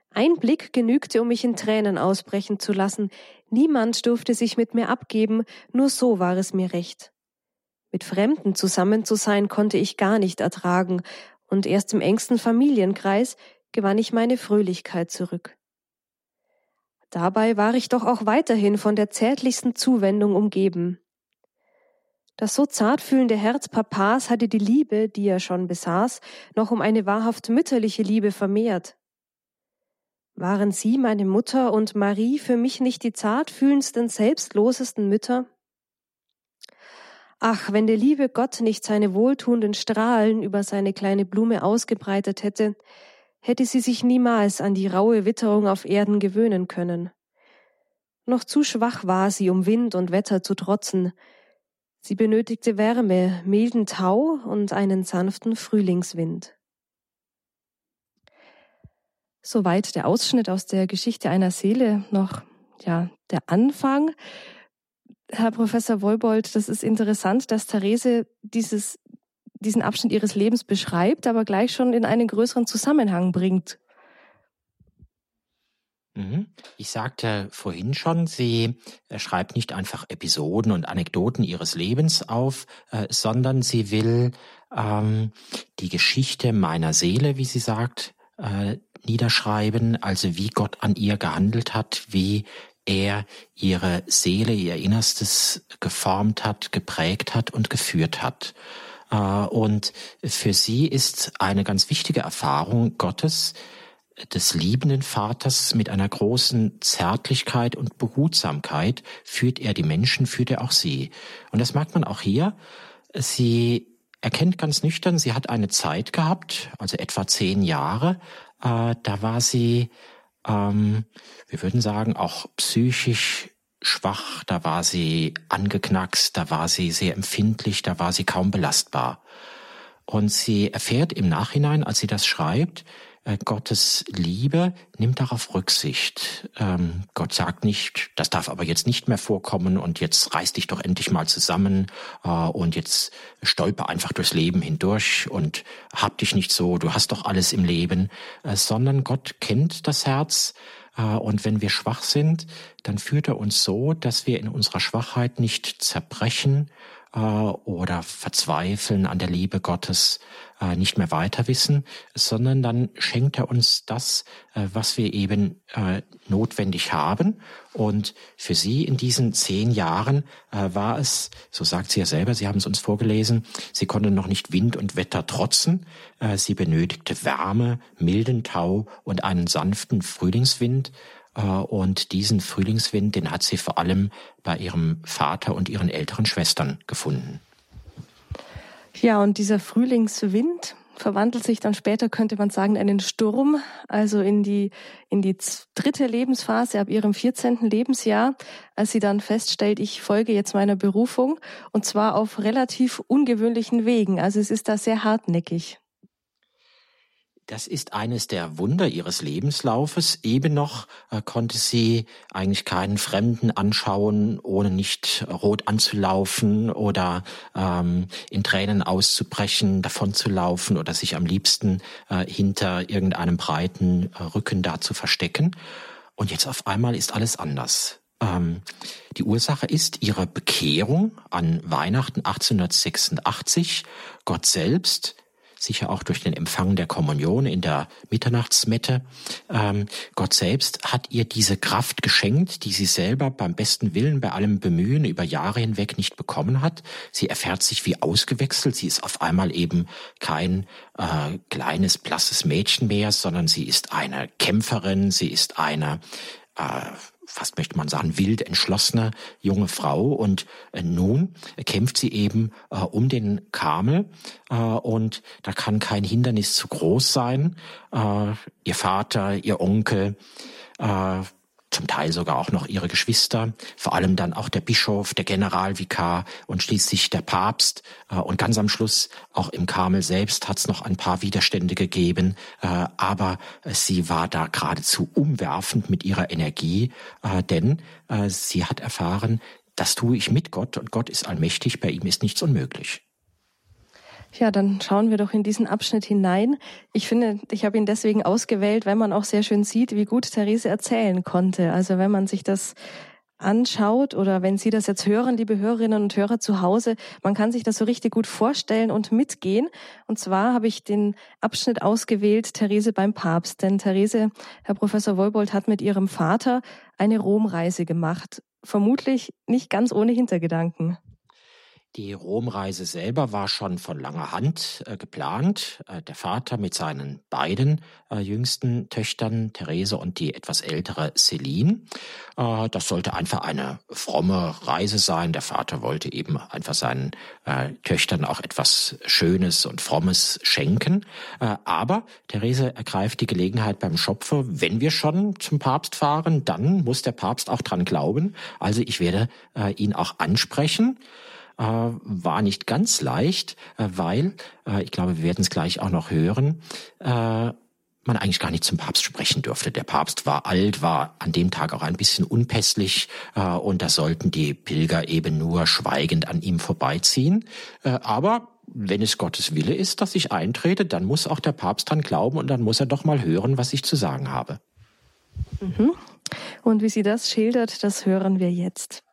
Ein Blick genügte, um mich in Tränen ausbrechen zu lassen. Niemand durfte sich mit mir abgeben, nur so war es mir recht. Mit Fremden zusammen zu sein konnte ich gar nicht ertragen, und erst im engsten Familienkreis gewann ich meine Fröhlichkeit zurück. Dabei war ich doch auch weiterhin von der zärtlichsten Zuwendung umgeben. Das so zartfühlende Herz Papas hatte die Liebe, die er schon besaß, noch um eine wahrhaft mütterliche Liebe vermehrt. Waren Sie, meine Mutter und Marie, für mich nicht die zartfühlendsten, selbstlosesten Mütter? Ach, wenn der liebe Gott nicht seine wohltuenden Strahlen über seine kleine Blume ausgebreitet hätte, hätte sie sich niemals an die raue Witterung auf Erden gewöhnen können. Noch zu schwach war sie, um Wind und Wetter zu trotzen. Sie benötigte Wärme, milden Tau und einen sanften Frühlingswind. Soweit der Ausschnitt aus der Geschichte einer Seele, noch ja der Anfang. Herr Professor Wolbold, das ist interessant, dass Therese dieses, diesen Abschnitt ihres Lebens beschreibt, aber gleich schon in einen größeren Zusammenhang bringt. Mhm. Ich sagte vorhin schon, sie äh, schreibt nicht einfach Episoden und Anekdoten ihres Lebens auf, äh, sondern sie will ähm, die Geschichte meiner Seele, wie sie sagt, äh, niederschreiben, also wie Gott an ihr gehandelt hat, wie er ihre Seele, ihr Innerstes geformt hat, geprägt hat und geführt hat. Äh, und für sie ist eine ganz wichtige Erfahrung Gottes, des liebenden Vaters mit einer großen Zärtlichkeit und Behutsamkeit führt er die Menschen, führt er auch sie. Und das merkt man auch hier. Sie erkennt ganz nüchtern, sie hat eine Zeit gehabt, also etwa zehn Jahre, äh, da war sie, ähm, wir würden sagen, auch psychisch schwach, da war sie angeknackst, da war sie sehr empfindlich, da war sie kaum belastbar. Und sie erfährt im Nachhinein, als sie das schreibt, Gottes Liebe nimmt darauf Rücksicht. Ähm, Gott sagt nicht, das darf aber jetzt nicht mehr vorkommen und jetzt reiß dich doch endlich mal zusammen äh, und jetzt stolper einfach durchs Leben hindurch und hab dich nicht so, du hast doch alles im Leben, äh, sondern Gott kennt das Herz äh, und wenn wir schwach sind, dann führt er uns so, dass wir in unserer Schwachheit nicht zerbrechen äh, oder verzweifeln an der Liebe Gottes, äh, nicht mehr weiter wissen, sondern dann schenkt er uns das, äh, was wir eben äh, notwendig haben. Und für sie in diesen zehn Jahren äh, war es, so sagt sie ja selber, Sie haben es uns vorgelesen, sie konnte noch nicht Wind und Wetter trotzen. Äh, sie benötigte Wärme, milden Tau und einen sanften Frühlingswind. Äh, und diesen Frühlingswind, den hat sie vor allem bei ihrem Vater und ihren älteren Schwestern gefunden. Ja, und dieser Frühlingswind, verwandelt sich dann später, könnte man sagen, in einen Sturm, also in die, in die dritte Lebensphase ab ihrem 14. Lebensjahr, als sie dann feststellt, ich folge jetzt meiner Berufung und zwar auf relativ ungewöhnlichen Wegen. Also es ist da sehr hartnäckig. Das ist eines der Wunder ihres Lebenslaufes. Eben noch äh, konnte sie eigentlich keinen Fremden anschauen, ohne nicht rot anzulaufen oder ähm, in Tränen auszubrechen, davonzulaufen oder sich am liebsten äh, hinter irgendeinem breiten äh, Rücken da zu verstecken. Und jetzt auf einmal ist alles anders. Ähm, die Ursache ist ihre Bekehrung an Weihnachten 1886. Gott selbst sicher auch durch den Empfang der Kommunion in der Mitternachtsmette. Ähm, Gott selbst hat ihr diese Kraft geschenkt, die sie selber beim besten Willen, bei allem Bemühen über Jahre hinweg nicht bekommen hat. Sie erfährt sich wie ausgewechselt. Sie ist auf einmal eben kein äh, kleines, blasses Mädchen mehr, sondern sie ist eine Kämpferin, sie ist eine äh, fast möchte man sagen, wild entschlossene junge Frau. Und äh, nun kämpft sie eben äh, um den Kamel äh, und da kann kein Hindernis zu groß sein. Äh, ihr Vater, ihr Onkel, äh, zum Teil sogar auch noch ihre Geschwister, vor allem dann auch der Bischof, der Generalvikar und schließlich der Papst. Äh, und ganz am Schluss, auch im Karmel selbst, hat es noch ein paar Widerstände gegeben, äh, aber sie war da geradezu umwerfend mit ihrer Energie, äh, denn sie hat erfahren, das tue ich mit Gott und Gott ist allmächtig, bei ihm ist nichts unmöglich. Ja, dann schauen wir doch in diesen Abschnitt hinein. Ich finde, ich habe ihn deswegen ausgewählt, weil man auch sehr schön sieht, wie gut Therese erzählen konnte. Also wenn man sich das anschaut oder wenn Sie das jetzt hören, liebe Hörerinnen und Hörer zu Hause, man kann sich das so richtig gut vorstellen und mitgehen. Und zwar habe ich den Abschnitt ausgewählt, Therese beim Papst. Denn Therese, Herr Professor Wolbold, hat mit ihrem Vater eine Romreise gemacht. Vermutlich nicht ganz ohne Hintergedanken. Die Romreise selber war schon von langer Hand äh, geplant. Äh, der Vater mit seinen beiden äh, jüngsten Töchtern, Therese und die etwas ältere Celine. Äh, das sollte einfach eine fromme Reise sein. Der Vater wollte eben einfach seinen äh, Töchtern auch etwas Schönes und Frommes schenken. Äh, aber Therese ergreift die Gelegenheit beim Schopfer, wenn wir schon zum Papst fahren, dann muss der Papst auch dran glauben. Also ich werde ihn auch ansprechen war nicht ganz leicht, äh, weil, äh, ich glaube, wir werden es gleich auch noch hören, äh, man eigentlich gar nicht zum Papst sprechen durfte. Der Papst war alt, war an dem Tag auch ein bisschen unpässlich äh, und da sollten die Pilger eben nur schweigend an ihm vorbeiziehen. Äh, aber wenn es Gottes Wille ist, dass ich eintrete, dann muss auch der Papst dran glauben und dann muss er doch mal hören, was ich zu sagen habe. Mhm. Und wie sie das schildert, das hören wir jetzt.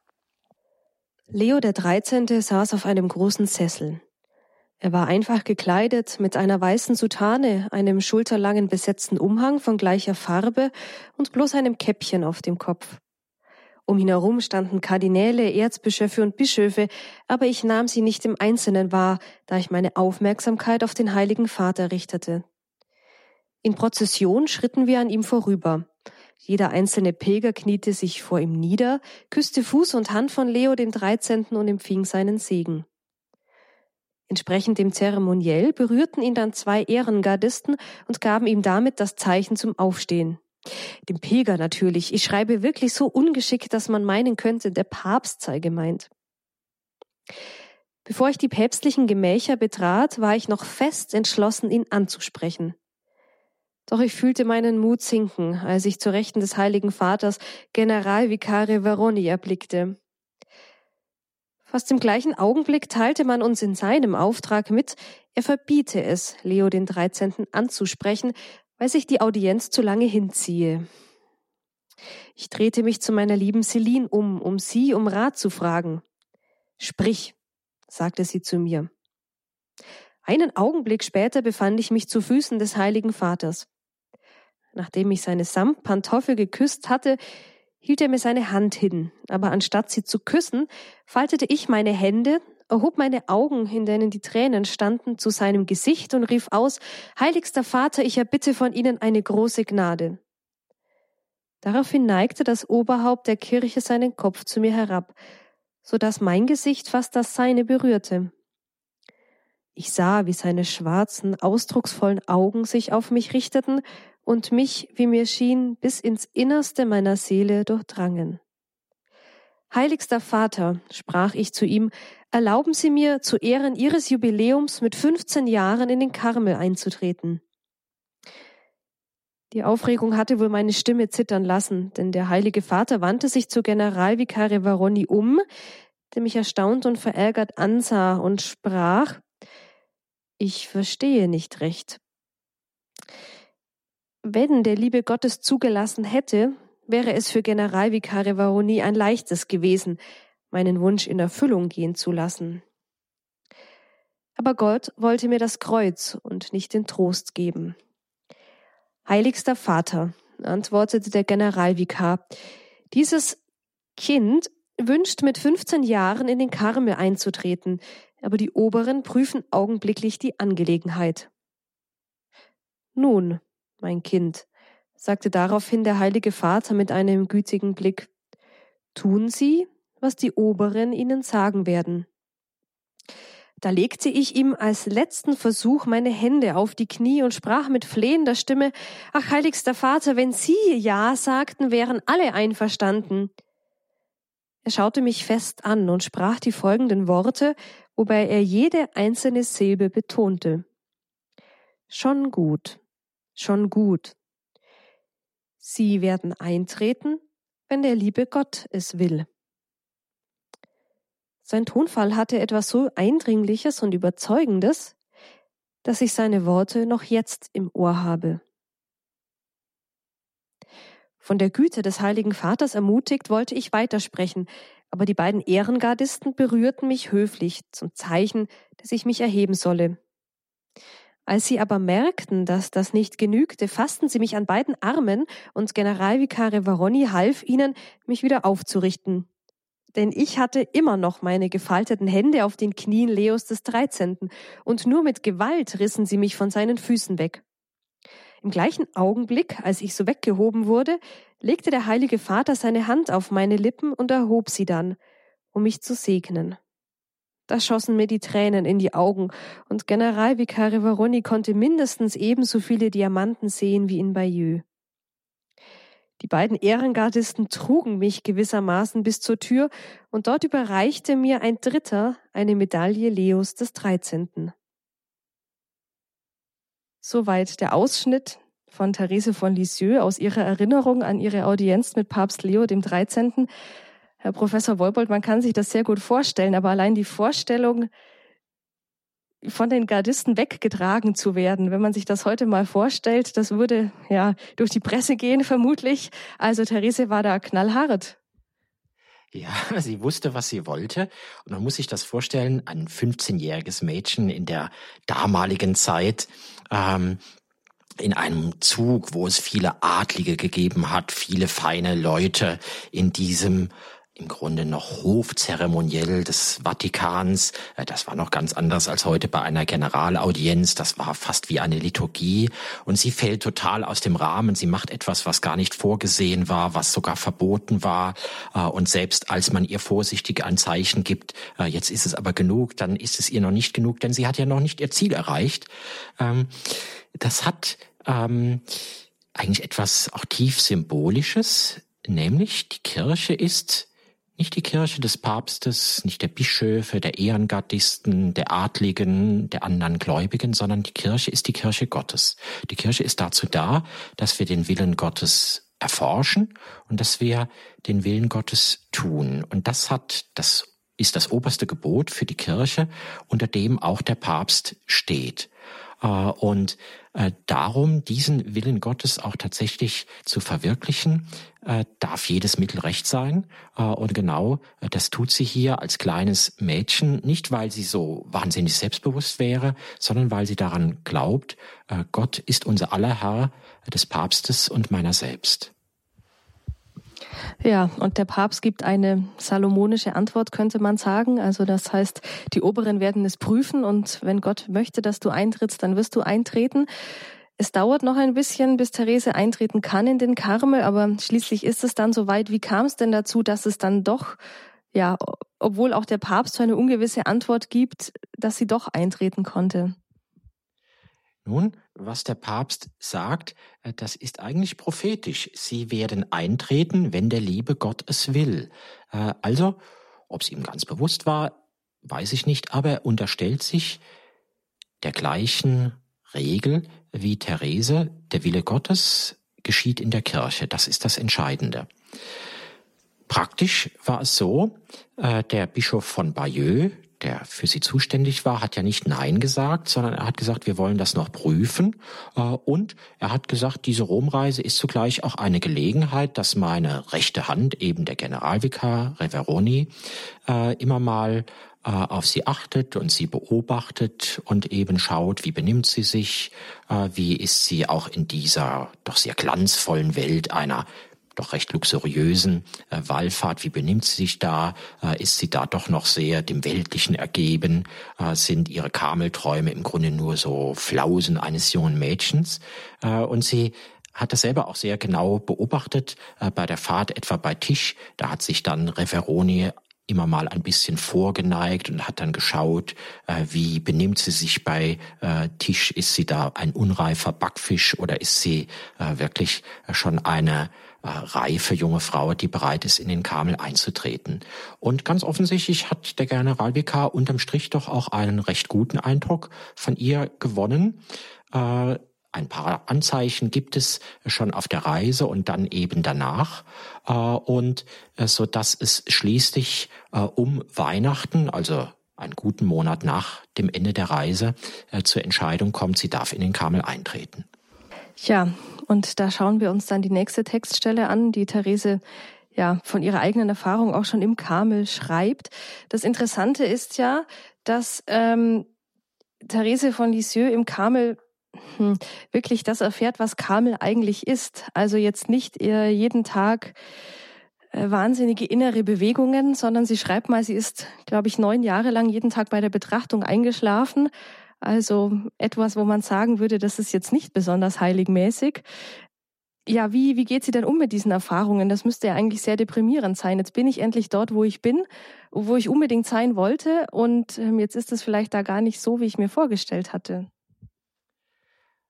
Leo der 13. saß auf einem großen Sessel. Er war einfach gekleidet mit einer weißen Soutane, einem schulterlangen besetzten Umhang von gleicher Farbe und bloß einem Käppchen auf dem Kopf. Um ihn herum standen Kardinäle, Erzbischöfe und Bischöfe, aber ich nahm sie nicht im Einzelnen wahr, da ich meine Aufmerksamkeit auf den Heiligen Vater richtete. In Prozession schritten wir an ihm vorüber. Jeder einzelne Pilger kniete sich vor ihm nieder, küsste Fuß und Hand von Leo dem 13. und empfing seinen Segen. Entsprechend dem Zeremoniell berührten ihn dann zwei Ehrengardisten und gaben ihm damit das Zeichen zum Aufstehen. Dem Pilger natürlich. Ich schreibe wirklich so ungeschickt, dass man meinen könnte, der Papst sei gemeint. Bevor ich die päpstlichen Gemächer betrat, war ich noch fest entschlossen, ihn anzusprechen. Doch ich fühlte meinen Mut sinken, als ich zu Rechten des Heiligen Vaters Generalvikare Veroni erblickte. Fast im gleichen Augenblick teilte man uns in seinem Auftrag mit, er verbiete es, Leo den 13. anzusprechen, weil sich die Audienz zu lange hinziehe. Ich drehte mich zu meiner lieben Celine um, um sie um Rat zu fragen. Sprich, sagte sie zu mir. Einen Augenblick später befand ich mich zu Füßen des Heiligen Vaters. Nachdem ich seine Samtpantoffel geküsst hatte, hielt er mir seine Hand hin, aber anstatt sie zu küssen, faltete ich meine Hände, erhob meine Augen, in denen die Tränen standen, zu seinem Gesicht und rief aus, Heiligster Vater, ich erbitte von Ihnen eine große Gnade. Daraufhin neigte das Oberhaupt der Kirche seinen Kopf zu mir herab, so dass mein Gesicht fast das seine berührte. Ich sah, wie seine schwarzen, ausdrucksvollen Augen sich auf mich richteten und mich, wie mir schien, bis ins Innerste meiner Seele durchdrangen. Heiligster Vater, sprach ich zu ihm, erlauben Sie mir zu Ehren Ihres Jubiläums mit 15 Jahren in den Karmel einzutreten. Die Aufregung hatte wohl meine Stimme zittern lassen, denn der Heilige Vater wandte sich zu Generalvikare Varoni um, der mich erstaunt und verärgert ansah und sprach, ich verstehe nicht recht. Wenn der liebe Gottes zugelassen hätte, wäre es für Generalvikare Varoni ein leichtes gewesen, meinen Wunsch in Erfüllung gehen zu lassen. Aber Gott wollte mir das Kreuz und nicht den Trost geben. Heiligster Vater, antwortete der Generalvikar, dieses Kind wünscht mit 15 Jahren in den Karmel einzutreten, aber die Oberen prüfen augenblicklich die Angelegenheit. Nun, mein Kind, sagte daraufhin der heilige Vater mit einem gütigen Blick, tun Sie, was die Oberen Ihnen sagen werden. Da legte ich ihm als letzten Versuch meine Hände auf die Knie und sprach mit flehender Stimme, Ach, heiligster Vater, wenn Sie Ja sagten, wären alle einverstanden. Er schaute mich fest an und sprach die folgenden Worte, wobei er jede einzelne Silbe betonte. Schon gut, schon gut. Sie werden eintreten, wenn der liebe Gott es will. Sein Tonfall hatte etwas so Eindringliches und Überzeugendes, dass ich seine Worte noch jetzt im Ohr habe. Von der Güte des Heiligen Vaters ermutigt, wollte ich weitersprechen, aber die beiden Ehrengardisten berührten mich höflich zum Zeichen, dass ich mich erheben solle. Als sie aber merkten, dass das nicht genügte, fassten sie mich an beiden Armen und Generalvikare Varoni half ihnen, mich wieder aufzurichten. Denn ich hatte immer noch meine gefalteten Hände auf den Knien Leos des Dreizehnten und nur mit Gewalt rissen sie mich von seinen Füßen weg. Im gleichen Augenblick, als ich so weggehoben wurde, legte der Heilige Vater seine Hand auf meine Lippen und erhob sie dann, um mich zu segnen. Da schossen mir die Tränen in die Augen, und Generalvikar Varoni konnte mindestens ebenso viele Diamanten sehen wie in Bayeux. Die beiden Ehrengardisten trugen mich gewissermaßen bis zur Tür, und dort überreichte mir ein Dritter eine Medaille Leos des Dreizehnten. Soweit der Ausschnitt von Therese von Lisieux aus ihrer Erinnerung an ihre Audienz mit Papst Leo dem 13. Herr Professor Wolbold, man kann sich das sehr gut vorstellen, aber allein die Vorstellung, von den Gardisten weggetragen zu werden, wenn man sich das heute mal vorstellt, das würde ja durch die Presse gehen vermutlich. Also Therese war da knallhart. Ja, sie wusste, was sie wollte. Und man muss sich das vorstellen, ein 15-jähriges Mädchen in der damaligen Zeit, ähm, in einem Zug, wo es viele Adlige gegeben hat, viele feine Leute in diesem im Grunde noch Hofzeremoniell des Vatikans. Äh, das war noch ganz anders als heute bei einer Generalaudienz. Das war fast wie eine Liturgie. Und sie fällt total aus dem Rahmen. Sie macht etwas, was gar nicht vorgesehen war, was sogar verboten war. Äh, und selbst als man ihr vorsichtig ein Zeichen gibt, äh, jetzt ist es aber genug, dann ist es ihr noch nicht genug, denn sie hat ja noch nicht ihr Ziel erreicht. Ähm, das hat ähm, eigentlich etwas auch tief Symbolisches, nämlich die Kirche ist nicht die Kirche des Papstes, nicht der Bischöfe, der Ehrengardisten, der Adligen, der anderen Gläubigen, sondern die Kirche ist die Kirche Gottes. Die Kirche ist dazu da, dass wir den Willen Gottes erforschen und dass wir den Willen Gottes tun. Und das hat, das ist das oberste Gebot für die Kirche, unter dem auch der Papst steht. Äh, und äh, darum, diesen Willen Gottes auch tatsächlich zu verwirklichen, äh, darf jedes Mittel recht sein. Und genau das tut sie hier als kleines Mädchen, nicht weil sie so wahnsinnig selbstbewusst wäre, sondern weil sie daran glaubt, Gott ist unser aller Herr, des Papstes und meiner selbst. Ja, und der Papst gibt eine salomonische Antwort, könnte man sagen. Also das heißt, die Oberen werden es prüfen und wenn Gott möchte, dass du eintrittst, dann wirst du eintreten. Es dauert noch ein bisschen, bis Therese eintreten kann in den Karmel, aber schließlich ist es dann soweit. Wie kam es denn dazu, dass es dann doch, ja, obwohl auch der Papst so eine ungewisse Antwort gibt, dass sie doch eintreten konnte? Nun, was der Papst sagt, äh, das ist eigentlich prophetisch. Sie werden eintreten, wenn der liebe Gott es will. Äh, also, ob es ihm ganz bewusst war, weiß ich nicht, aber er unterstellt sich der gleichen Regel wie Therese. Der Wille Gottes geschieht in der Kirche. Das ist das Entscheidende. Praktisch war es so, äh, der Bischof von Bayeux, der für sie zuständig war, hat ja nicht Nein gesagt, sondern er hat gesagt, wir wollen das noch prüfen. Äh, und er hat gesagt, diese Romreise ist zugleich auch eine Gelegenheit, dass meine rechte Hand, eben der Generalvikar Reveroni, äh, immer mal äh, auf sie achtet und sie beobachtet und eben schaut, wie benimmt sie sich, wie ist sie auch in dieser doch sehr glanzvollen Welt einer doch recht luxuriösen äh, Wallfahrt. Wie benimmt sie sich da? Äh, ist sie da doch noch sehr dem Weltlichen ergeben? Äh, sind ihre Kamelträume im Grunde nur so Flausen eines jungen Mädchens? Äh, und sie hat das selber auch sehr genau beobachtet äh, bei der Fahrt etwa bei Tisch. Da hat sich dann Reveroni immer mal ein bisschen vorgeneigt und hat dann geschaut, äh, wie benimmt sie sich bei äh, Tisch. Ist sie da ein unreifer Backfisch oder ist sie äh, wirklich schon eine reife junge Frau, die bereit ist, in den Kamel einzutreten. Und ganz offensichtlich hat der Generalvikar unterm Strich doch auch einen recht guten Eindruck von ihr gewonnen. Äh, ein paar Anzeichen gibt es schon auf der Reise und dann eben danach. Äh, und äh, so dass es schließlich um Weihnachten, also einen guten Monat nach dem Ende der Reise, zur Entscheidung kommt, sie darf in den Kamel eintreten. Ja, und da schauen wir uns dann die nächste Textstelle an, die Therese ja von ihrer eigenen Erfahrung auch schon im Karmel schreibt. Das Interessante ist ja, dass ähm, Therese von Lisieux im Karmel hm, wirklich das erfährt, was Karmel eigentlich ist. Also jetzt nicht ihr jeden Tag äh, wahnsinnige innere Bewegungen, sondern sie schreibt mal, sie ist, glaube ich, neun Jahre lang jeden Tag bei der Betrachtung eingeschlafen also etwas, wo man sagen würde, das ist jetzt nicht besonders heiligmäßig. Ja, wie, wie geht sie denn um mit diesen Erfahrungen? Das müsste ja eigentlich sehr deprimierend sein. Jetzt bin ich endlich dort, wo ich bin, wo ich unbedingt sein wollte und ähm, jetzt ist es vielleicht da gar nicht so, wie ich mir vorgestellt hatte.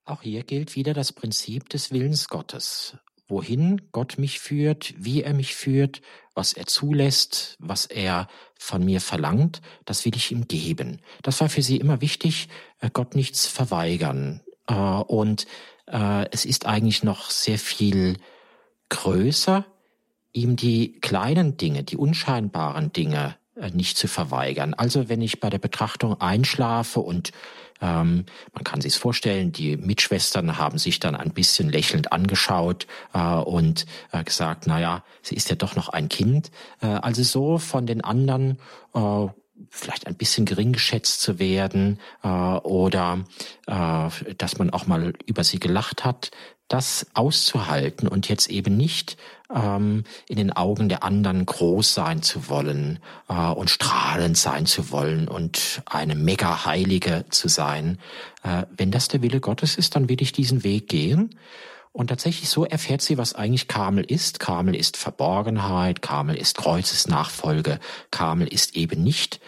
Auch hier gilt wieder das Prinzip des Willens Gottes wohin Gott mich führt, wie er mich führt, was er zulässt, was er von mir verlangt, das will ich ihm geben. Das war für sie immer wichtig, äh, Gott nichts verweigern. Äh, und äh, es ist eigentlich noch sehr viel größer, ihm die kleinen Dinge, die unscheinbaren Dinge nicht zu verweigern. Also wenn ich bei der Betrachtung einschlafe und ähm, man kann sich vorstellen, die Mitschwestern haben sich dann ein bisschen lächelnd angeschaut äh, und äh, gesagt, naja, sie ist ja doch noch ein Kind. Äh, also so von den anderen äh, vielleicht ein bisschen gering geschätzt zu werden äh, oder äh, dass man auch mal über sie gelacht hat, das auszuhalten und jetzt eben nicht ähm, in den Augen der anderen groß sein zu wollen äh, und strahlend sein zu wollen und eine mega Heilige zu sein. Äh, wenn das der Wille Gottes ist, dann will ich diesen Weg gehen. Und tatsächlich so erfährt sie, was eigentlich Karmel ist. Karmel ist Verborgenheit, Karmel ist Kreuzesnachfolge, Karmel ist eben nicht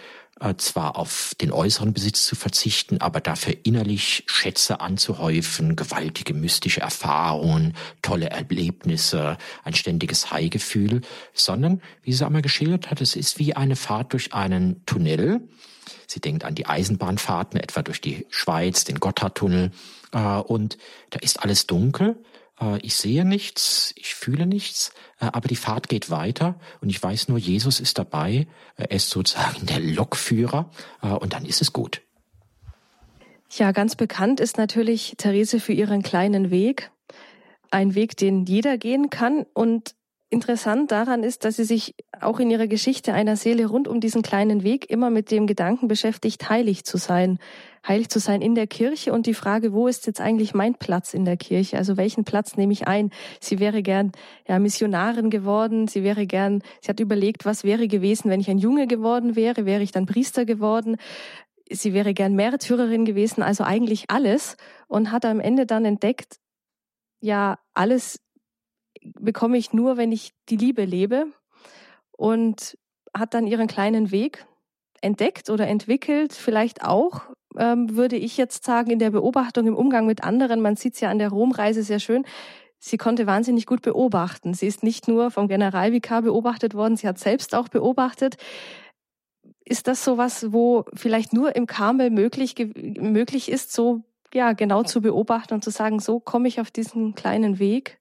zwar auf den äußeren Besitz zu verzichten, aber dafür innerlich Schätze anzuhäufen, gewaltige mystische Erfahrungen, tolle Erlebnisse, ein ständiges High-Gefühl, sondern, wie sie einmal geschildert hat, es ist wie eine Fahrt durch einen Tunnel. Sie denkt an die Eisenbahnfahrten, etwa durch die Schweiz, den Gotthardtunnel, äh, und da ist alles dunkel, äh, ich sehe nichts, ich fühle nichts, äh, aber die Fahrt geht weiter und ich weiß nur, Jesus ist dabei, äh, er ist sozusagen der Lokführer und dann ist es gut. Ja, ganz bekannt ist natürlich Therese für ihren kleinen Weg. Ein Weg, den jeder gehen kann und Interessant daran ist, dass sie sich auch in ihrer Geschichte einer Seele rund um diesen kleinen Weg immer mit dem Gedanken beschäftigt, heilig zu sein. Heilig zu sein in der Kirche und die Frage, wo ist jetzt eigentlich mein Platz in der Kirche? Also welchen Platz nehme ich ein? Sie wäre gern ja, Missionarin geworden. Sie wäre gern, sie hat überlegt, was wäre gewesen, wenn ich ein Junge geworden wäre? Wäre ich dann Priester geworden? Sie wäre gern Märtyrerin gewesen, also eigentlich alles und hat am Ende dann entdeckt, ja, alles bekomme ich nur, wenn ich die Liebe lebe und hat dann ihren kleinen Weg entdeckt oder entwickelt, vielleicht auch, ähm, würde ich jetzt sagen, in der Beobachtung im Umgang mit anderen. Man sieht es ja an der Romreise sehr schön. Sie konnte wahnsinnig gut beobachten. Sie ist nicht nur vom Generalvikar beobachtet worden, sie hat selbst auch beobachtet. Ist das so was, wo vielleicht nur im Karmel möglich, möglich ist, so ja, genau zu beobachten und zu sagen, so komme ich auf diesen kleinen Weg?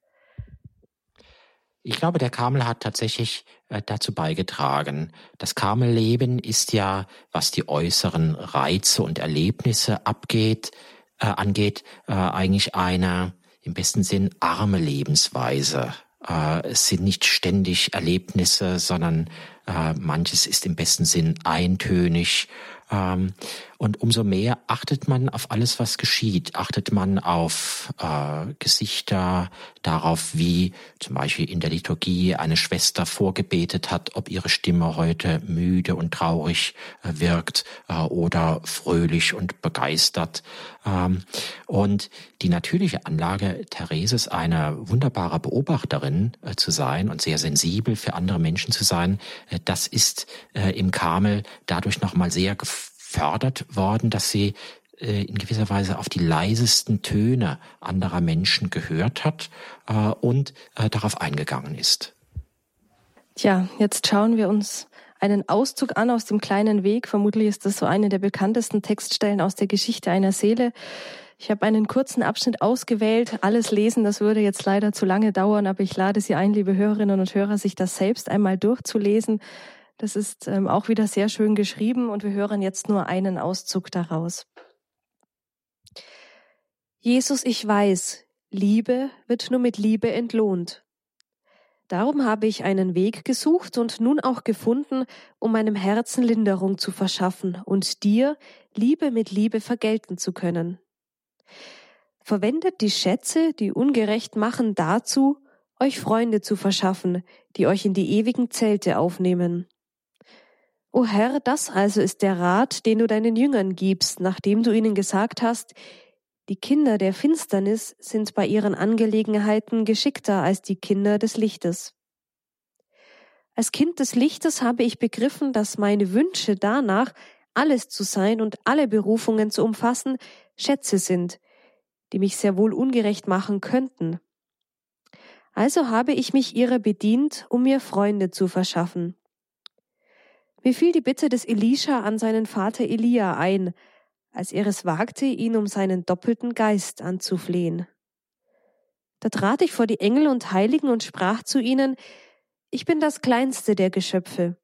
Ich glaube, der Karmel hat tatsächlich äh, dazu beigetragen. Das Karmelleben ist ja, was die äußeren Reize und Erlebnisse abgeht, äh, angeht, äh, eigentlich eine im besten Sinn arme Lebensweise. Äh, es sind nicht ständig Erlebnisse, sondern äh, manches ist im besten Sinn eintönig ähm, und umso mehr achtet man auf alles, was geschieht. Achtet man auf äh, Gesichter, darauf, wie zum Beispiel in der Liturgie eine Schwester vorgebetet hat, ob ihre Stimme heute müde und traurig äh, wirkt äh, oder fröhlich und begeistert. Ähm, und die natürliche Anlage Thereses, eine wunderbare Beobachterin äh, zu sein und sehr sensibel für andere Menschen zu sein, äh, das ist äh, im Karmel dadurch nochmal sehr gefördert worden, dass sie in gewisser Weise auf die leisesten Töne anderer Menschen gehört hat und darauf eingegangen ist. Tja, jetzt schauen wir uns einen Auszug an aus dem kleinen Weg. Vermutlich ist das so eine der bekanntesten Textstellen aus der Geschichte einer Seele. Ich habe einen kurzen Abschnitt ausgewählt. Alles lesen, das würde jetzt leider zu lange dauern, aber ich lade Sie ein, liebe Hörerinnen und Hörer, sich das selbst einmal durchzulesen. Das ist ähm, auch wieder sehr schön geschrieben und wir hören jetzt nur einen Auszug daraus. Jesus, ich weiß, Liebe wird nur mit Liebe entlohnt. Darum habe ich einen Weg gesucht und nun auch gefunden, um meinem Herzen Linderung zu verschaffen und dir Liebe mit Liebe vergelten zu können. Verwendet die Schätze, die ungerecht machen, dazu, euch Freunde zu verschaffen, die euch in die ewigen Zelte aufnehmen. O Herr, das also ist der Rat, den du deinen Jüngern gibst, nachdem du ihnen gesagt hast, die Kinder der Finsternis sind bei ihren Angelegenheiten geschickter als die Kinder des Lichtes. Als Kind des Lichtes habe ich begriffen, dass meine Wünsche danach, alles zu sein und alle Berufungen zu umfassen, Schätze sind, die mich sehr wohl ungerecht machen könnten. Also habe ich mich ihrer bedient, um mir Freunde zu verschaffen. Mir fiel die Bitte des Elisha an seinen Vater Elia ein, als er es wagte, ihn um seinen doppelten Geist anzuflehen. Da trat ich vor die Engel und Heiligen und sprach zu ihnen, ich bin das kleinste der Geschöpfe.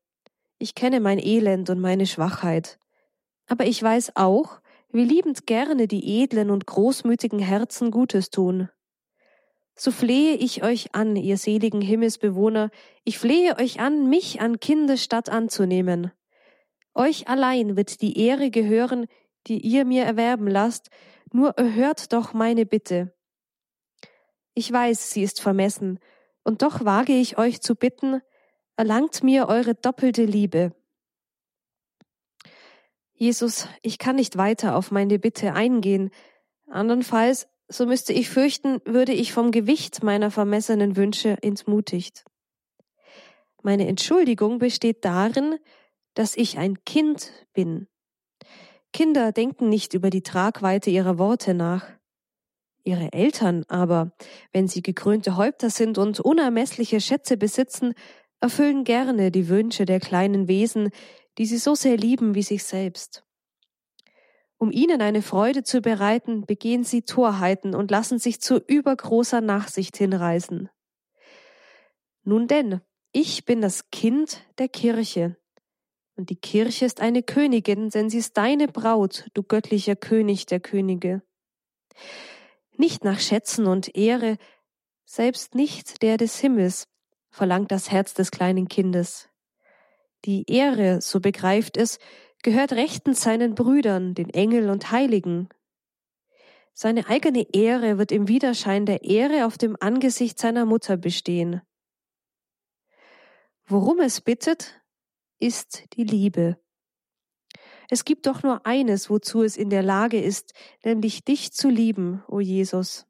Ich kenne mein Elend und meine Schwachheit. Aber ich weiß auch, wie liebend gerne die edlen und großmütigen Herzen Gutes tun so flehe ich euch an, ihr seligen Himmelsbewohner, ich flehe euch an, mich an Kindesstadt anzunehmen. Euch allein wird die Ehre gehören, die ihr mir erwerben lasst, nur erhört doch meine Bitte. Ich weiß, sie ist vermessen, und doch wage ich euch zu bitten, erlangt mir eure doppelte Liebe. Jesus, ich kann nicht weiter auf meine Bitte eingehen, andernfalls so müsste ich fürchten, würde ich vom Gewicht meiner vermessenen Wünsche entmutigt. Meine Entschuldigung besteht darin, dass ich ein Kind bin. Kinder denken nicht über die Tragweite ihrer Worte nach. Ihre Eltern aber, wenn sie gekrönte Häupter sind und unermessliche Schätze besitzen, erfüllen gerne die Wünsche der kleinen Wesen, die sie so sehr lieben wie sich selbst. Um ihnen eine Freude zu bereiten, begehen sie Torheiten und lassen sich zu übergroßer Nachsicht hinreißen. Nun denn, ich bin das Kind der Kirche. Und die Kirche ist eine Königin, denn sie ist deine Braut, du göttlicher König der Könige. Nicht nach Schätzen und Ehre, selbst nicht der des Himmels, verlangt das Herz des kleinen Kindes. Die Ehre, so begreift es, gehört rechtens seinen Brüdern, den Engel und Heiligen. Seine eigene Ehre wird im Widerschein der Ehre auf dem Angesicht seiner Mutter bestehen. Worum es bittet, ist die Liebe. Es gibt doch nur eines, wozu es in der Lage ist, nämlich dich zu lieben, o Jesus.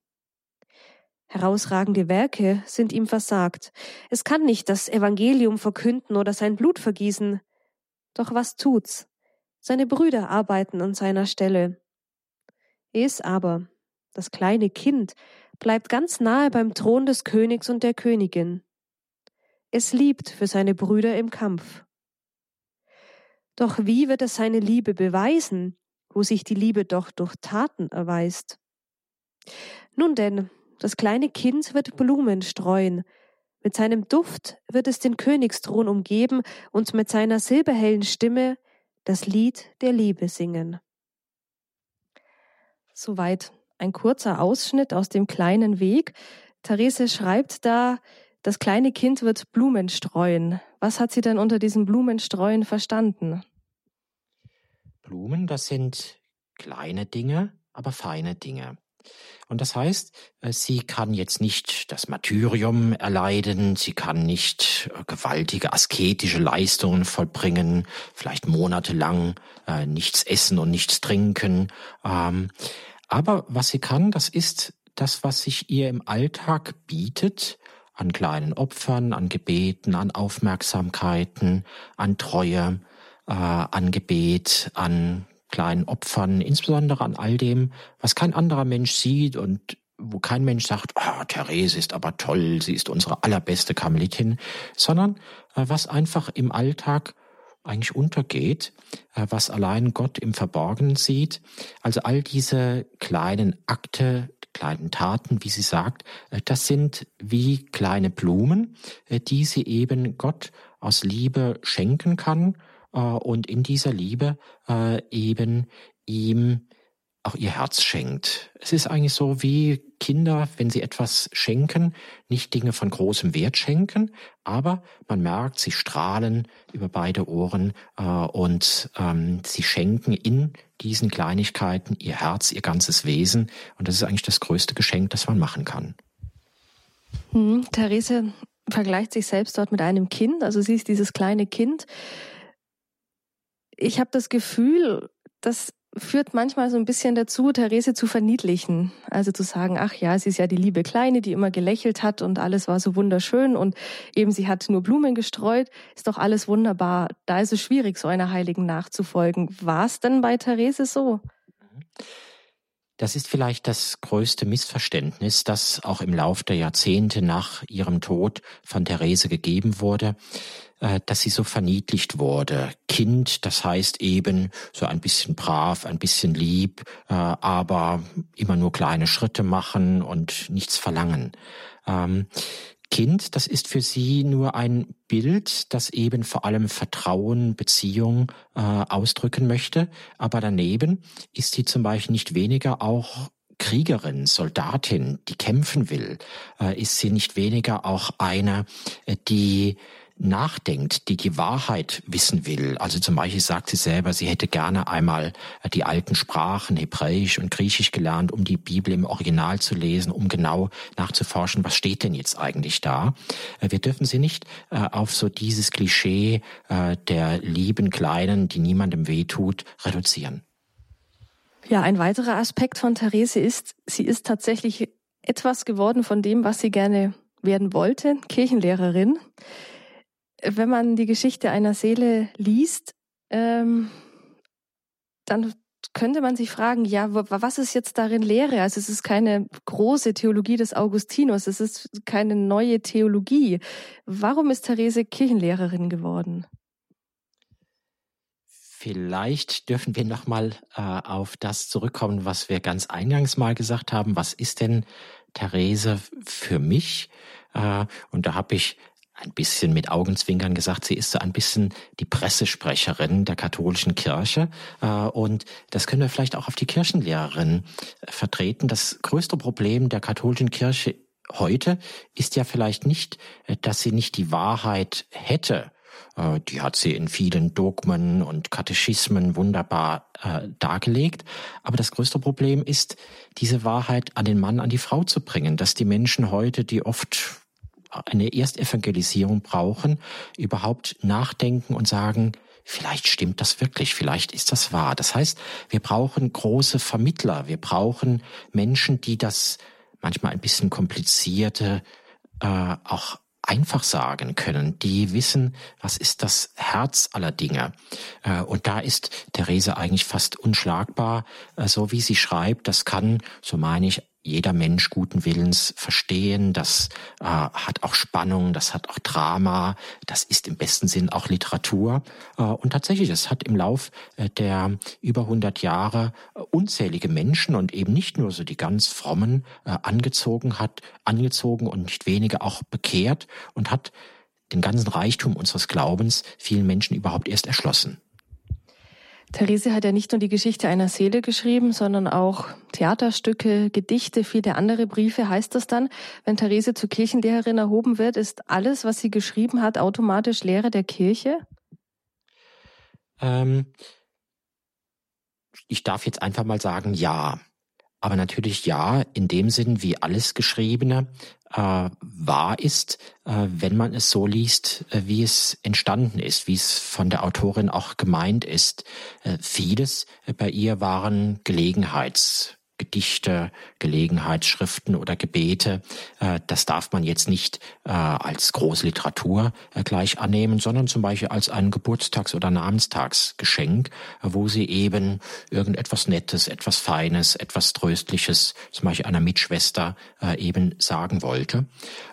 Herausragende Werke sind ihm versagt. Es kann nicht das Evangelium verkünden oder sein Blut vergießen. Doch was tut's? Seine Brüder arbeiten an seiner Stelle. Es aber, das kleine Kind, bleibt ganz nahe beim Thron des Königs und der Königin. Es liebt für seine Brüder im Kampf. Doch wie wird es seine Liebe beweisen, wo sich die Liebe doch durch Taten erweist? Nun denn, das kleine Kind wird Blumen streuen, mit seinem Duft wird es den Königsthron umgeben und mit seiner silberhellen Stimme das Lied der Liebe singen. Soweit ein kurzer Ausschnitt aus dem kleinen Weg. Therese schreibt da, das kleine Kind wird Blumen streuen. Was hat sie denn unter diesem Blumenstreuen verstanden? Blumen, das sind kleine Dinge, aber feine Dinge. Und das heißt, äh, sie kann jetzt nicht das Martyrium erleiden, sie kann nicht äh, gewaltige asketische Leistungen vollbringen, vielleicht monatelang äh, nichts essen und nichts trinken. Ähm, aber was sie kann, das ist das, was sich ihr im Alltag bietet, an kleinen Opfern, an Gebeten, an Aufmerksamkeiten, an Treue, äh, an Gebet, an kleinen Opfern, insbesondere an all dem, was kein anderer Mensch sieht und wo kein Mensch sagt, ah, Therese ist aber toll, sie ist unsere allerbeste Karmelitin, sondern äh, was einfach im Alltag eigentlich untergeht, äh, was allein Gott im Verborgenen sieht. Also all diese kleinen Akte, kleinen Taten, wie sie sagt, äh, das sind wie kleine Blumen, äh, die sie eben Gott aus Liebe schenken kann äh, und in dieser Liebe eben ihm auch ihr Herz schenkt. Es ist eigentlich so wie Kinder, wenn sie etwas schenken, nicht Dinge von großem Wert schenken, aber man merkt, sie strahlen über beide Ohren äh, und ähm, sie schenken in diesen Kleinigkeiten ihr Herz, ihr ganzes Wesen. Und das ist eigentlich das größte Geschenk, das man machen kann. Hm, Therese vergleicht sich selbst dort mit einem Kind, also sie ist dieses kleine Kind, ich habe das Gefühl, das führt manchmal so ein bisschen dazu, Therese zu verniedlichen. Also zu sagen, ach ja, sie ist ja die liebe Kleine, die immer gelächelt hat und alles war so wunderschön und eben sie hat nur Blumen gestreut, ist doch alles wunderbar. Da ist es schwierig, so einer Heiligen nachzufolgen. War es denn bei Therese so? Das ist vielleicht das größte Missverständnis, das auch im Lauf der Jahrzehnte nach ihrem Tod von Therese gegeben wurde. Äh, dass sie so verniedlicht wurde. Kind, das heißt eben so ein bisschen brav, ein bisschen lieb, äh, aber immer nur kleine Schritte machen und nichts verlangen. Ähm, kind, das ist für sie nur ein Bild, das eben vor allem Vertrauen, Beziehung äh, ausdrücken möchte. Aber daneben ist sie zum Beispiel nicht weniger auch Kriegerin, Soldatin, die kämpfen will, ist sie nicht weniger auch eine, die nachdenkt, die die Wahrheit wissen will. Also zum Beispiel sagt sie selber, sie hätte gerne einmal äh, die alten Sprachen, Hebräisch und Griechisch gelernt, um die Bibel im Original zu lesen, um genau nachzuforschen, was steht denn jetzt eigentlich da. Äh, wir dürfen sie nicht äh, auf so dieses Klischee der lieben Kleinen, die niemandem wehtut, reduzieren. Ja, ein weiterer Aspekt von Therese ist, sie ist tatsächlich etwas geworden von dem, was sie gerne werden wollte, Kirchenlehrerin wenn man die Geschichte einer Seele liest, ähm, dann könnte man sich fragen, ja, was ist jetzt darin Lehre? Also es ist keine große Theologie des Augustinus, es ist keine neue Theologie. Warum ist Therese Kirchenlehrerin geworden? Vielleicht dürfen wir nochmal äh, auf das zurückkommen, was wir ganz eingangs mal gesagt haben. Was ist denn Therese für mich? Äh, und da habe ich ein bisschen mit Augenzwinkern gesagt, sie ist so ein bisschen die Pressesprecherin der katholischen Kirche. Äh, und das können wir vielleicht auch auf die Kirchenlehrerin äh, vertreten. Das größte Problem der katholischen Kirche heute ist ja vielleicht nicht, äh, dass sie nicht die Wahrheit hätte. Die hat sie in vielen Dogmen und Katechismen wunderbar dargelegt. Aber das größte Problem ist, diese Wahrheit an den Mann, an die Frau zu bringen, dass die Menschen heute, die oft eine Erstevangelisierung brauchen, überhaupt nachdenken und sagen, vielleicht stimmt das wirklich, vielleicht ist das wahr. Das heißt, wir brauchen große Vermittler, wir brauchen Menschen, die das manchmal ein bisschen komplizierte äh, auch einfach sagen können, die wissen, was ist das Herz aller Dinge. Äh, und da ist Therese eigentlich fast unschlagbar, äh, so wie sie schreibt. Das kann, so meine ich, jeder Mensch guten Willens verstehen. Das äh, hat auch Spannung, das hat auch Drama, das ist im besten Sinn auch Literatur. Äh, und tatsächlich, es hat im Lauf äh, der über 100 Jahre äh, unzählige Menschen und eben nicht nur so die ganz frommen äh, angezogen hat, angezogen und nicht wenige auch bekehrt und hat den ganzen Reichtum unseres Glaubens vielen Menschen überhaupt erst erschlossen. Therese hat ja nicht nur die Geschichte einer Seele geschrieben, sondern auch Theaterstücke, Gedichte, viele andere Briefe. Heißt das dann, wenn Therese zur Kirchenlehrerin erhoben wird, ist alles, was sie geschrieben hat, automatisch Lehre der Kirche? Ähm, ich darf jetzt einfach mal sagen, ja. Aber natürlich ja, in dem Sinn, wie alles Geschriebene äh, wahr ist, äh, wenn man es so liest, äh, wie es entstanden ist, wie es von der Autorin auch gemeint ist. Äh, vieles bei ihr waren Gelegenheits Gedichte, Gelegenheitsschriften oder Gebete. Äh, das darf man jetzt nicht äh, als große Literatur äh, gleich annehmen, sondern zum Beispiel als ein Geburtstags- oder Namenstagsgeschenk, wo sie eben irgendetwas Nettes, etwas Feines, etwas Tröstliches, zum Beispiel einer Mitschwester eben sagen wollte.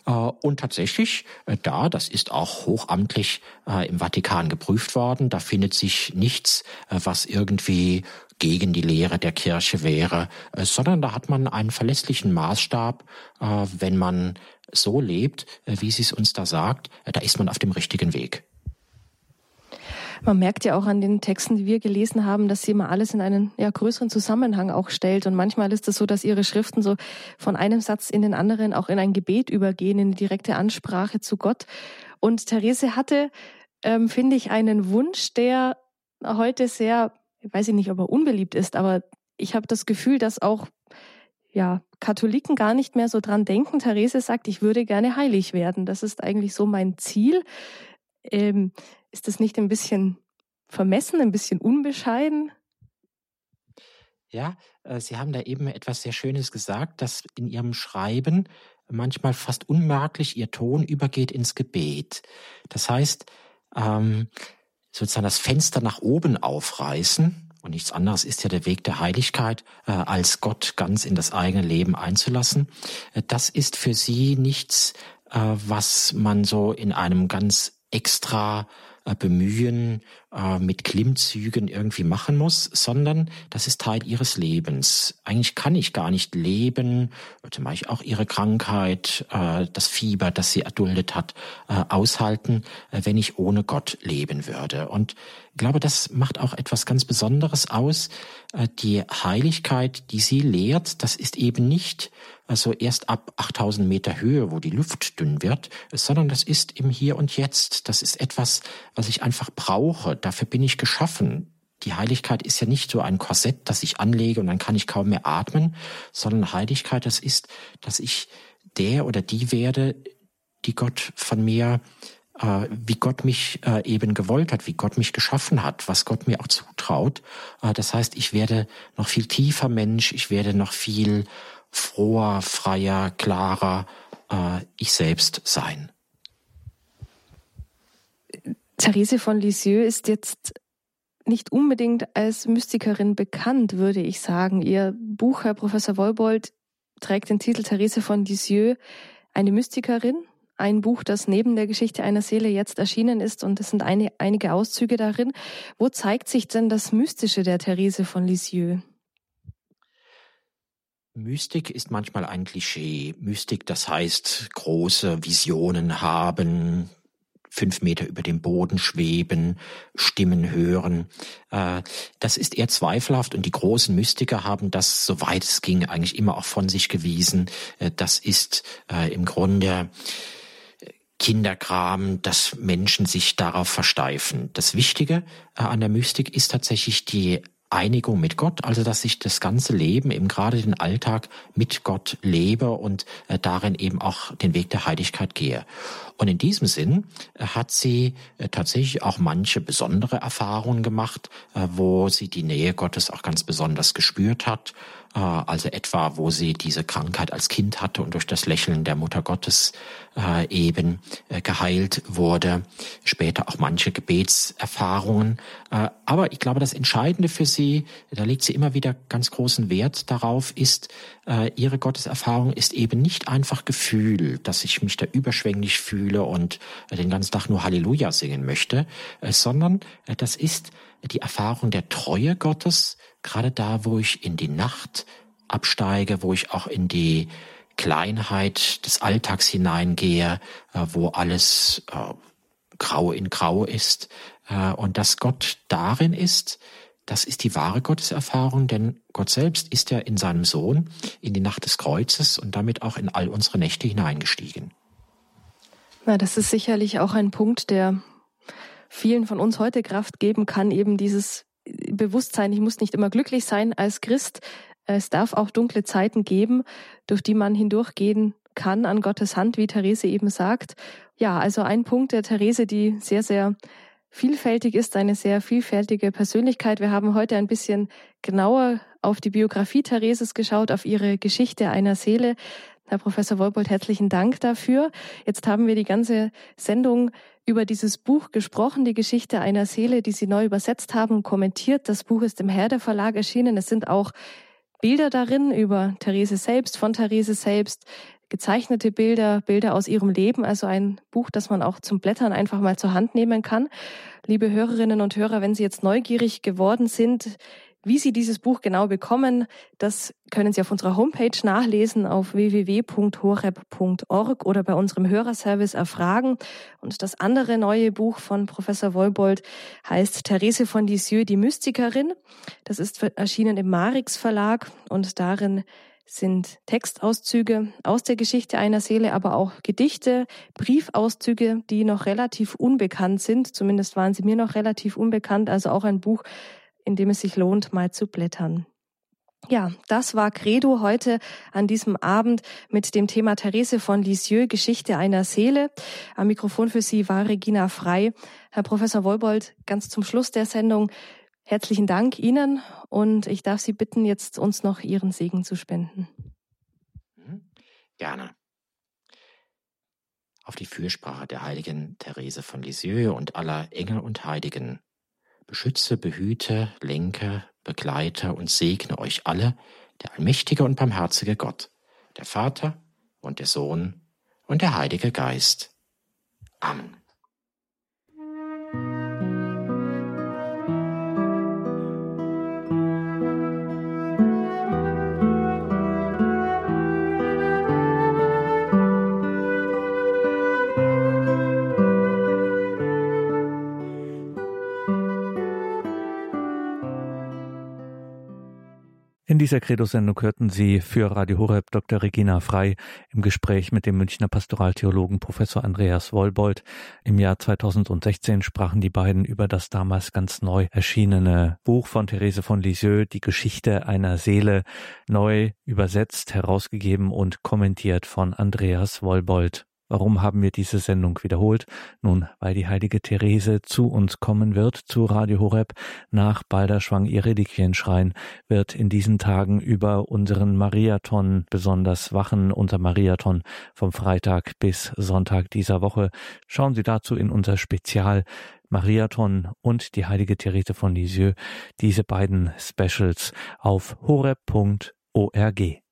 Und tatsächlich da, das ist auch hochamtlich im Vatikan geprüft worden, da findet sich nichts, was irgendwie gegen die Lehre der Kirche wäre, äh, sondern da hat man einen verlässlichen Maßstab, äh, wenn man so lebt, äh, wie sie es uns da sagt, da ist man auf dem richtigen Weg. Man merkt ja auch an den Texten, die wir gelesen haben, dass sie immer alles in einen ja, größeren Zusammenhang auch stellt. Und manchmal ist es so, dass ihre Schriften so von einem Satz in den anderen auch in ein Gebet übergehen, in eine direkte Ansprache zu Gott. Und Therese hatte, ähm, finde ich, einen Wunsch, der heute sehr weiß ich nicht, ob er unbeliebt ist, aber ich habe das Gefühl, dass auch ja, Katholiken gar nicht mehr so dran denken. Therese sagt, ich würde gerne heilig werden. Das ist eigentlich so mein Ziel. Ähm, ist das nicht ein bisschen vermessen, ein bisschen unbescheiden? Ja, äh, Sie haben da eben etwas sehr Schönes gesagt, dass in Ihrem Schreiben manchmal fast unmerklich Ihr Ton übergeht ins Gebet. Das heißt, ähm, sozusagen das Fenster nach oben aufreißen. Und nichts anderes ist ja der Weg der Heiligkeit, äh, als Gott ganz in das eigene Leben einzulassen. Äh, das ist für sie nichts, äh, was man so in einem ganz extra äh, bemühen, äh, mit Klimmzügen irgendwie machen muss, sondern das ist Teil ihres Lebens. Eigentlich kann ich gar nicht leben, zum Beispiel auch ihre Krankheit, äh, das Fieber, das sie erduldet hat, aushalten, wenn ich ohne Gott leben würde. Und ich glaube, das macht auch etwas ganz Besonderes aus. Die Heiligkeit, die sie lehrt, das ist eben nicht also erst ab 8000 Meter Höhe, wo die Luft dünn wird, sondern das ist im Hier und Jetzt. Das ist etwas, was ich einfach brauche. Dafür bin ich geschaffen. Die Heiligkeit ist ja nicht so ein Korsett, das ich anlege und dann kann ich kaum mehr atmen, sondern Heiligkeit, das ist, dass ich der oder die werde, die Gott von mir äh, wie Gott mich äh, eben gewollt hat, wie Gott mich geschaffen hat, was Gott mir auch zutraut. Äh, das heißt, ich werde noch viel tiefer Mensch, ich werde noch viel froher, freier, klarer äh, ich selbst sein. Therese von Lisieux ist jetzt nicht unbedingt als Mystikerin bekannt, würde ich sagen. Ihr Buch, Herr Professor Wolbold, trägt den Titel Therese von Lisieux, eine Mystikerin. Ein Buch, das neben der Geschichte einer Seele jetzt erschienen ist und es sind eine, einige Auszüge darin. Wo zeigt sich denn das Mystische der Therese von Lisieux? Mystik ist manchmal ein Klischee. Mystik, das heißt große Visionen haben, fünf Meter über dem Boden schweben, Stimmen hören. Äh, das ist eher zweifelhaft und die großen Mystiker haben das, soweit es ging, eigentlich immer auch von sich gewiesen. Äh, das ist äh, im Grunde Kinderkram, dass Menschen sich darauf versteifen. Das Wichtige an der Mystik ist tatsächlich die Einigung mit Gott, also dass ich das ganze Leben, eben gerade den Alltag mit Gott lebe und äh, darin eben auch den Weg der Heiligkeit gehe. Und in diesem Sinn äh, hat sie äh, tatsächlich auch manche besondere Erfahrungen gemacht, äh, wo sie die Nähe Gottes auch ganz besonders gespürt hat. Äh, also etwa, wo sie diese Krankheit als Kind hatte und durch das Lächeln der Mutter Gottes äh, eben äh, geheilt wurde. Später auch manche Gebetserfahrungen. Aber ich glaube, das Entscheidende für sie, da legt sie immer wieder ganz großen Wert darauf, ist, ihre Gotteserfahrung ist eben nicht einfach Gefühl, dass ich mich da überschwänglich fühle und den ganzen Tag nur Halleluja singen möchte, sondern das ist die Erfahrung der Treue Gottes, gerade da, wo ich in die Nacht absteige, wo ich auch in die Kleinheit des Alltags hineingehe, äh, wo alles äh, grau in grau ist äh, und dass Gott darin ist, das ist die wahre Gotteserfahrung, denn Gott selbst ist ja in seinem Sohn in die Nacht des Kreuzes und damit auch in all unsere Nächte hineingestiegen. Na, das ist sicherlich auch ein Punkt, der vielen von uns heute Kraft geben kann, eben dieses Bewusstsein, ich muss nicht immer glücklich sein als Christ. Es darf auch dunkle Zeiten geben, durch die man hindurchgehen kann an Gottes Hand, wie Therese eben sagt. Ja, also ein Punkt der Therese, die sehr, sehr vielfältig ist, eine sehr vielfältige Persönlichkeit. Wir haben heute ein bisschen genauer auf die Biografie Thereses geschaut, auf ihre Geschichte einer Seele. Herr Professor Wolbold, herzlichen Dank dafür. Jetzt haben wir die ganze Sendung über dieses Buch gesprochen, die Geschichte einer Seele, die Sie neu übersetzt haben und kommentiert. Das Buch ist im Herder Verlag erschienen. Es sind auch Bilder darin über Therese selbst, von Therese selbst, gezeichnete Bilder, Bilder aus ihrem Leben, also ein Buch, das man auch zum Blättern einfach mal zur Hand nehmen kann. Liebe Hörerinnen und Hörer, wenn Sie jetzt neugierig geworden sind, wie Sie dieses Buch genau bekommen, das können Sie auf unserer Homepage nachlesen auf www.horeb.org oder bei unserem Hörerservice erfragen. Und das andere neue Buch von Professor Wolbold heißt Therese von Lisieux, die Mystikerin. Das ist erschienen im Marix Verlag und darin sind Textauszüge aus der Geschichte einer Seele, aber auch Gedichte, Briefauszüge, die noch relativ unbekannt sind. Zumindest waren sie mir noch relativ unbekannt. Also auch ein Buch, in dem es sich lohnt, mal zu blättern. Ja, das war Credo heute an diesem Abend mit dem Thema Therese von Lisieux, Geschichte einer Seele. Am Mikrofon für Sie war Regina Frei. Herr Professor Wolbold, ganz zum Schluss der Sendung herzlichen Dank Ihnen und ich darf Sie bitten, jetzt uns noch Ihren Segen zu spenden. Mhm. Gerne. Auf die Fürsprache der heiligen Therese von Lisieux und aller Engel und Heiligen beschütze, behüte, lenke, begleite und segne euch alle, der allmächtige und barmherzige Gott, der Vater und der Sohn und der Heilige Geist. Amen. In dieser Credo-Sendung hörten Sie für Radio Horeb Dr. Regina Frei im Gespräch mit dem Münchner Pastoraltheologen Professor Andreas Wollbold. Im Jahr 2016 sprachen die beiden über das damals ganz neu erschienene Buch von Therese von Lisieux, Die Geschichte einer Seele, neu übersetzt, herausgegeben und kommentiert von Andreas Wollbold. Warum haben wir diese Sendung wiederholt? Nun, weil die heilige Therese zu uns kommen wird, zu Radio Horeb. Nach Balderschwang ihr Reliquienschrein wird in diesen Tagen über unseren Mariathon besonders wachen, unser Mariathon vom Freitag bis Sonntag dieser Woche. Schauen Sie dazu in unser Spezial Mariathon und die heilige Therese von Lisieux, diese beiden Specials auf horeb.org.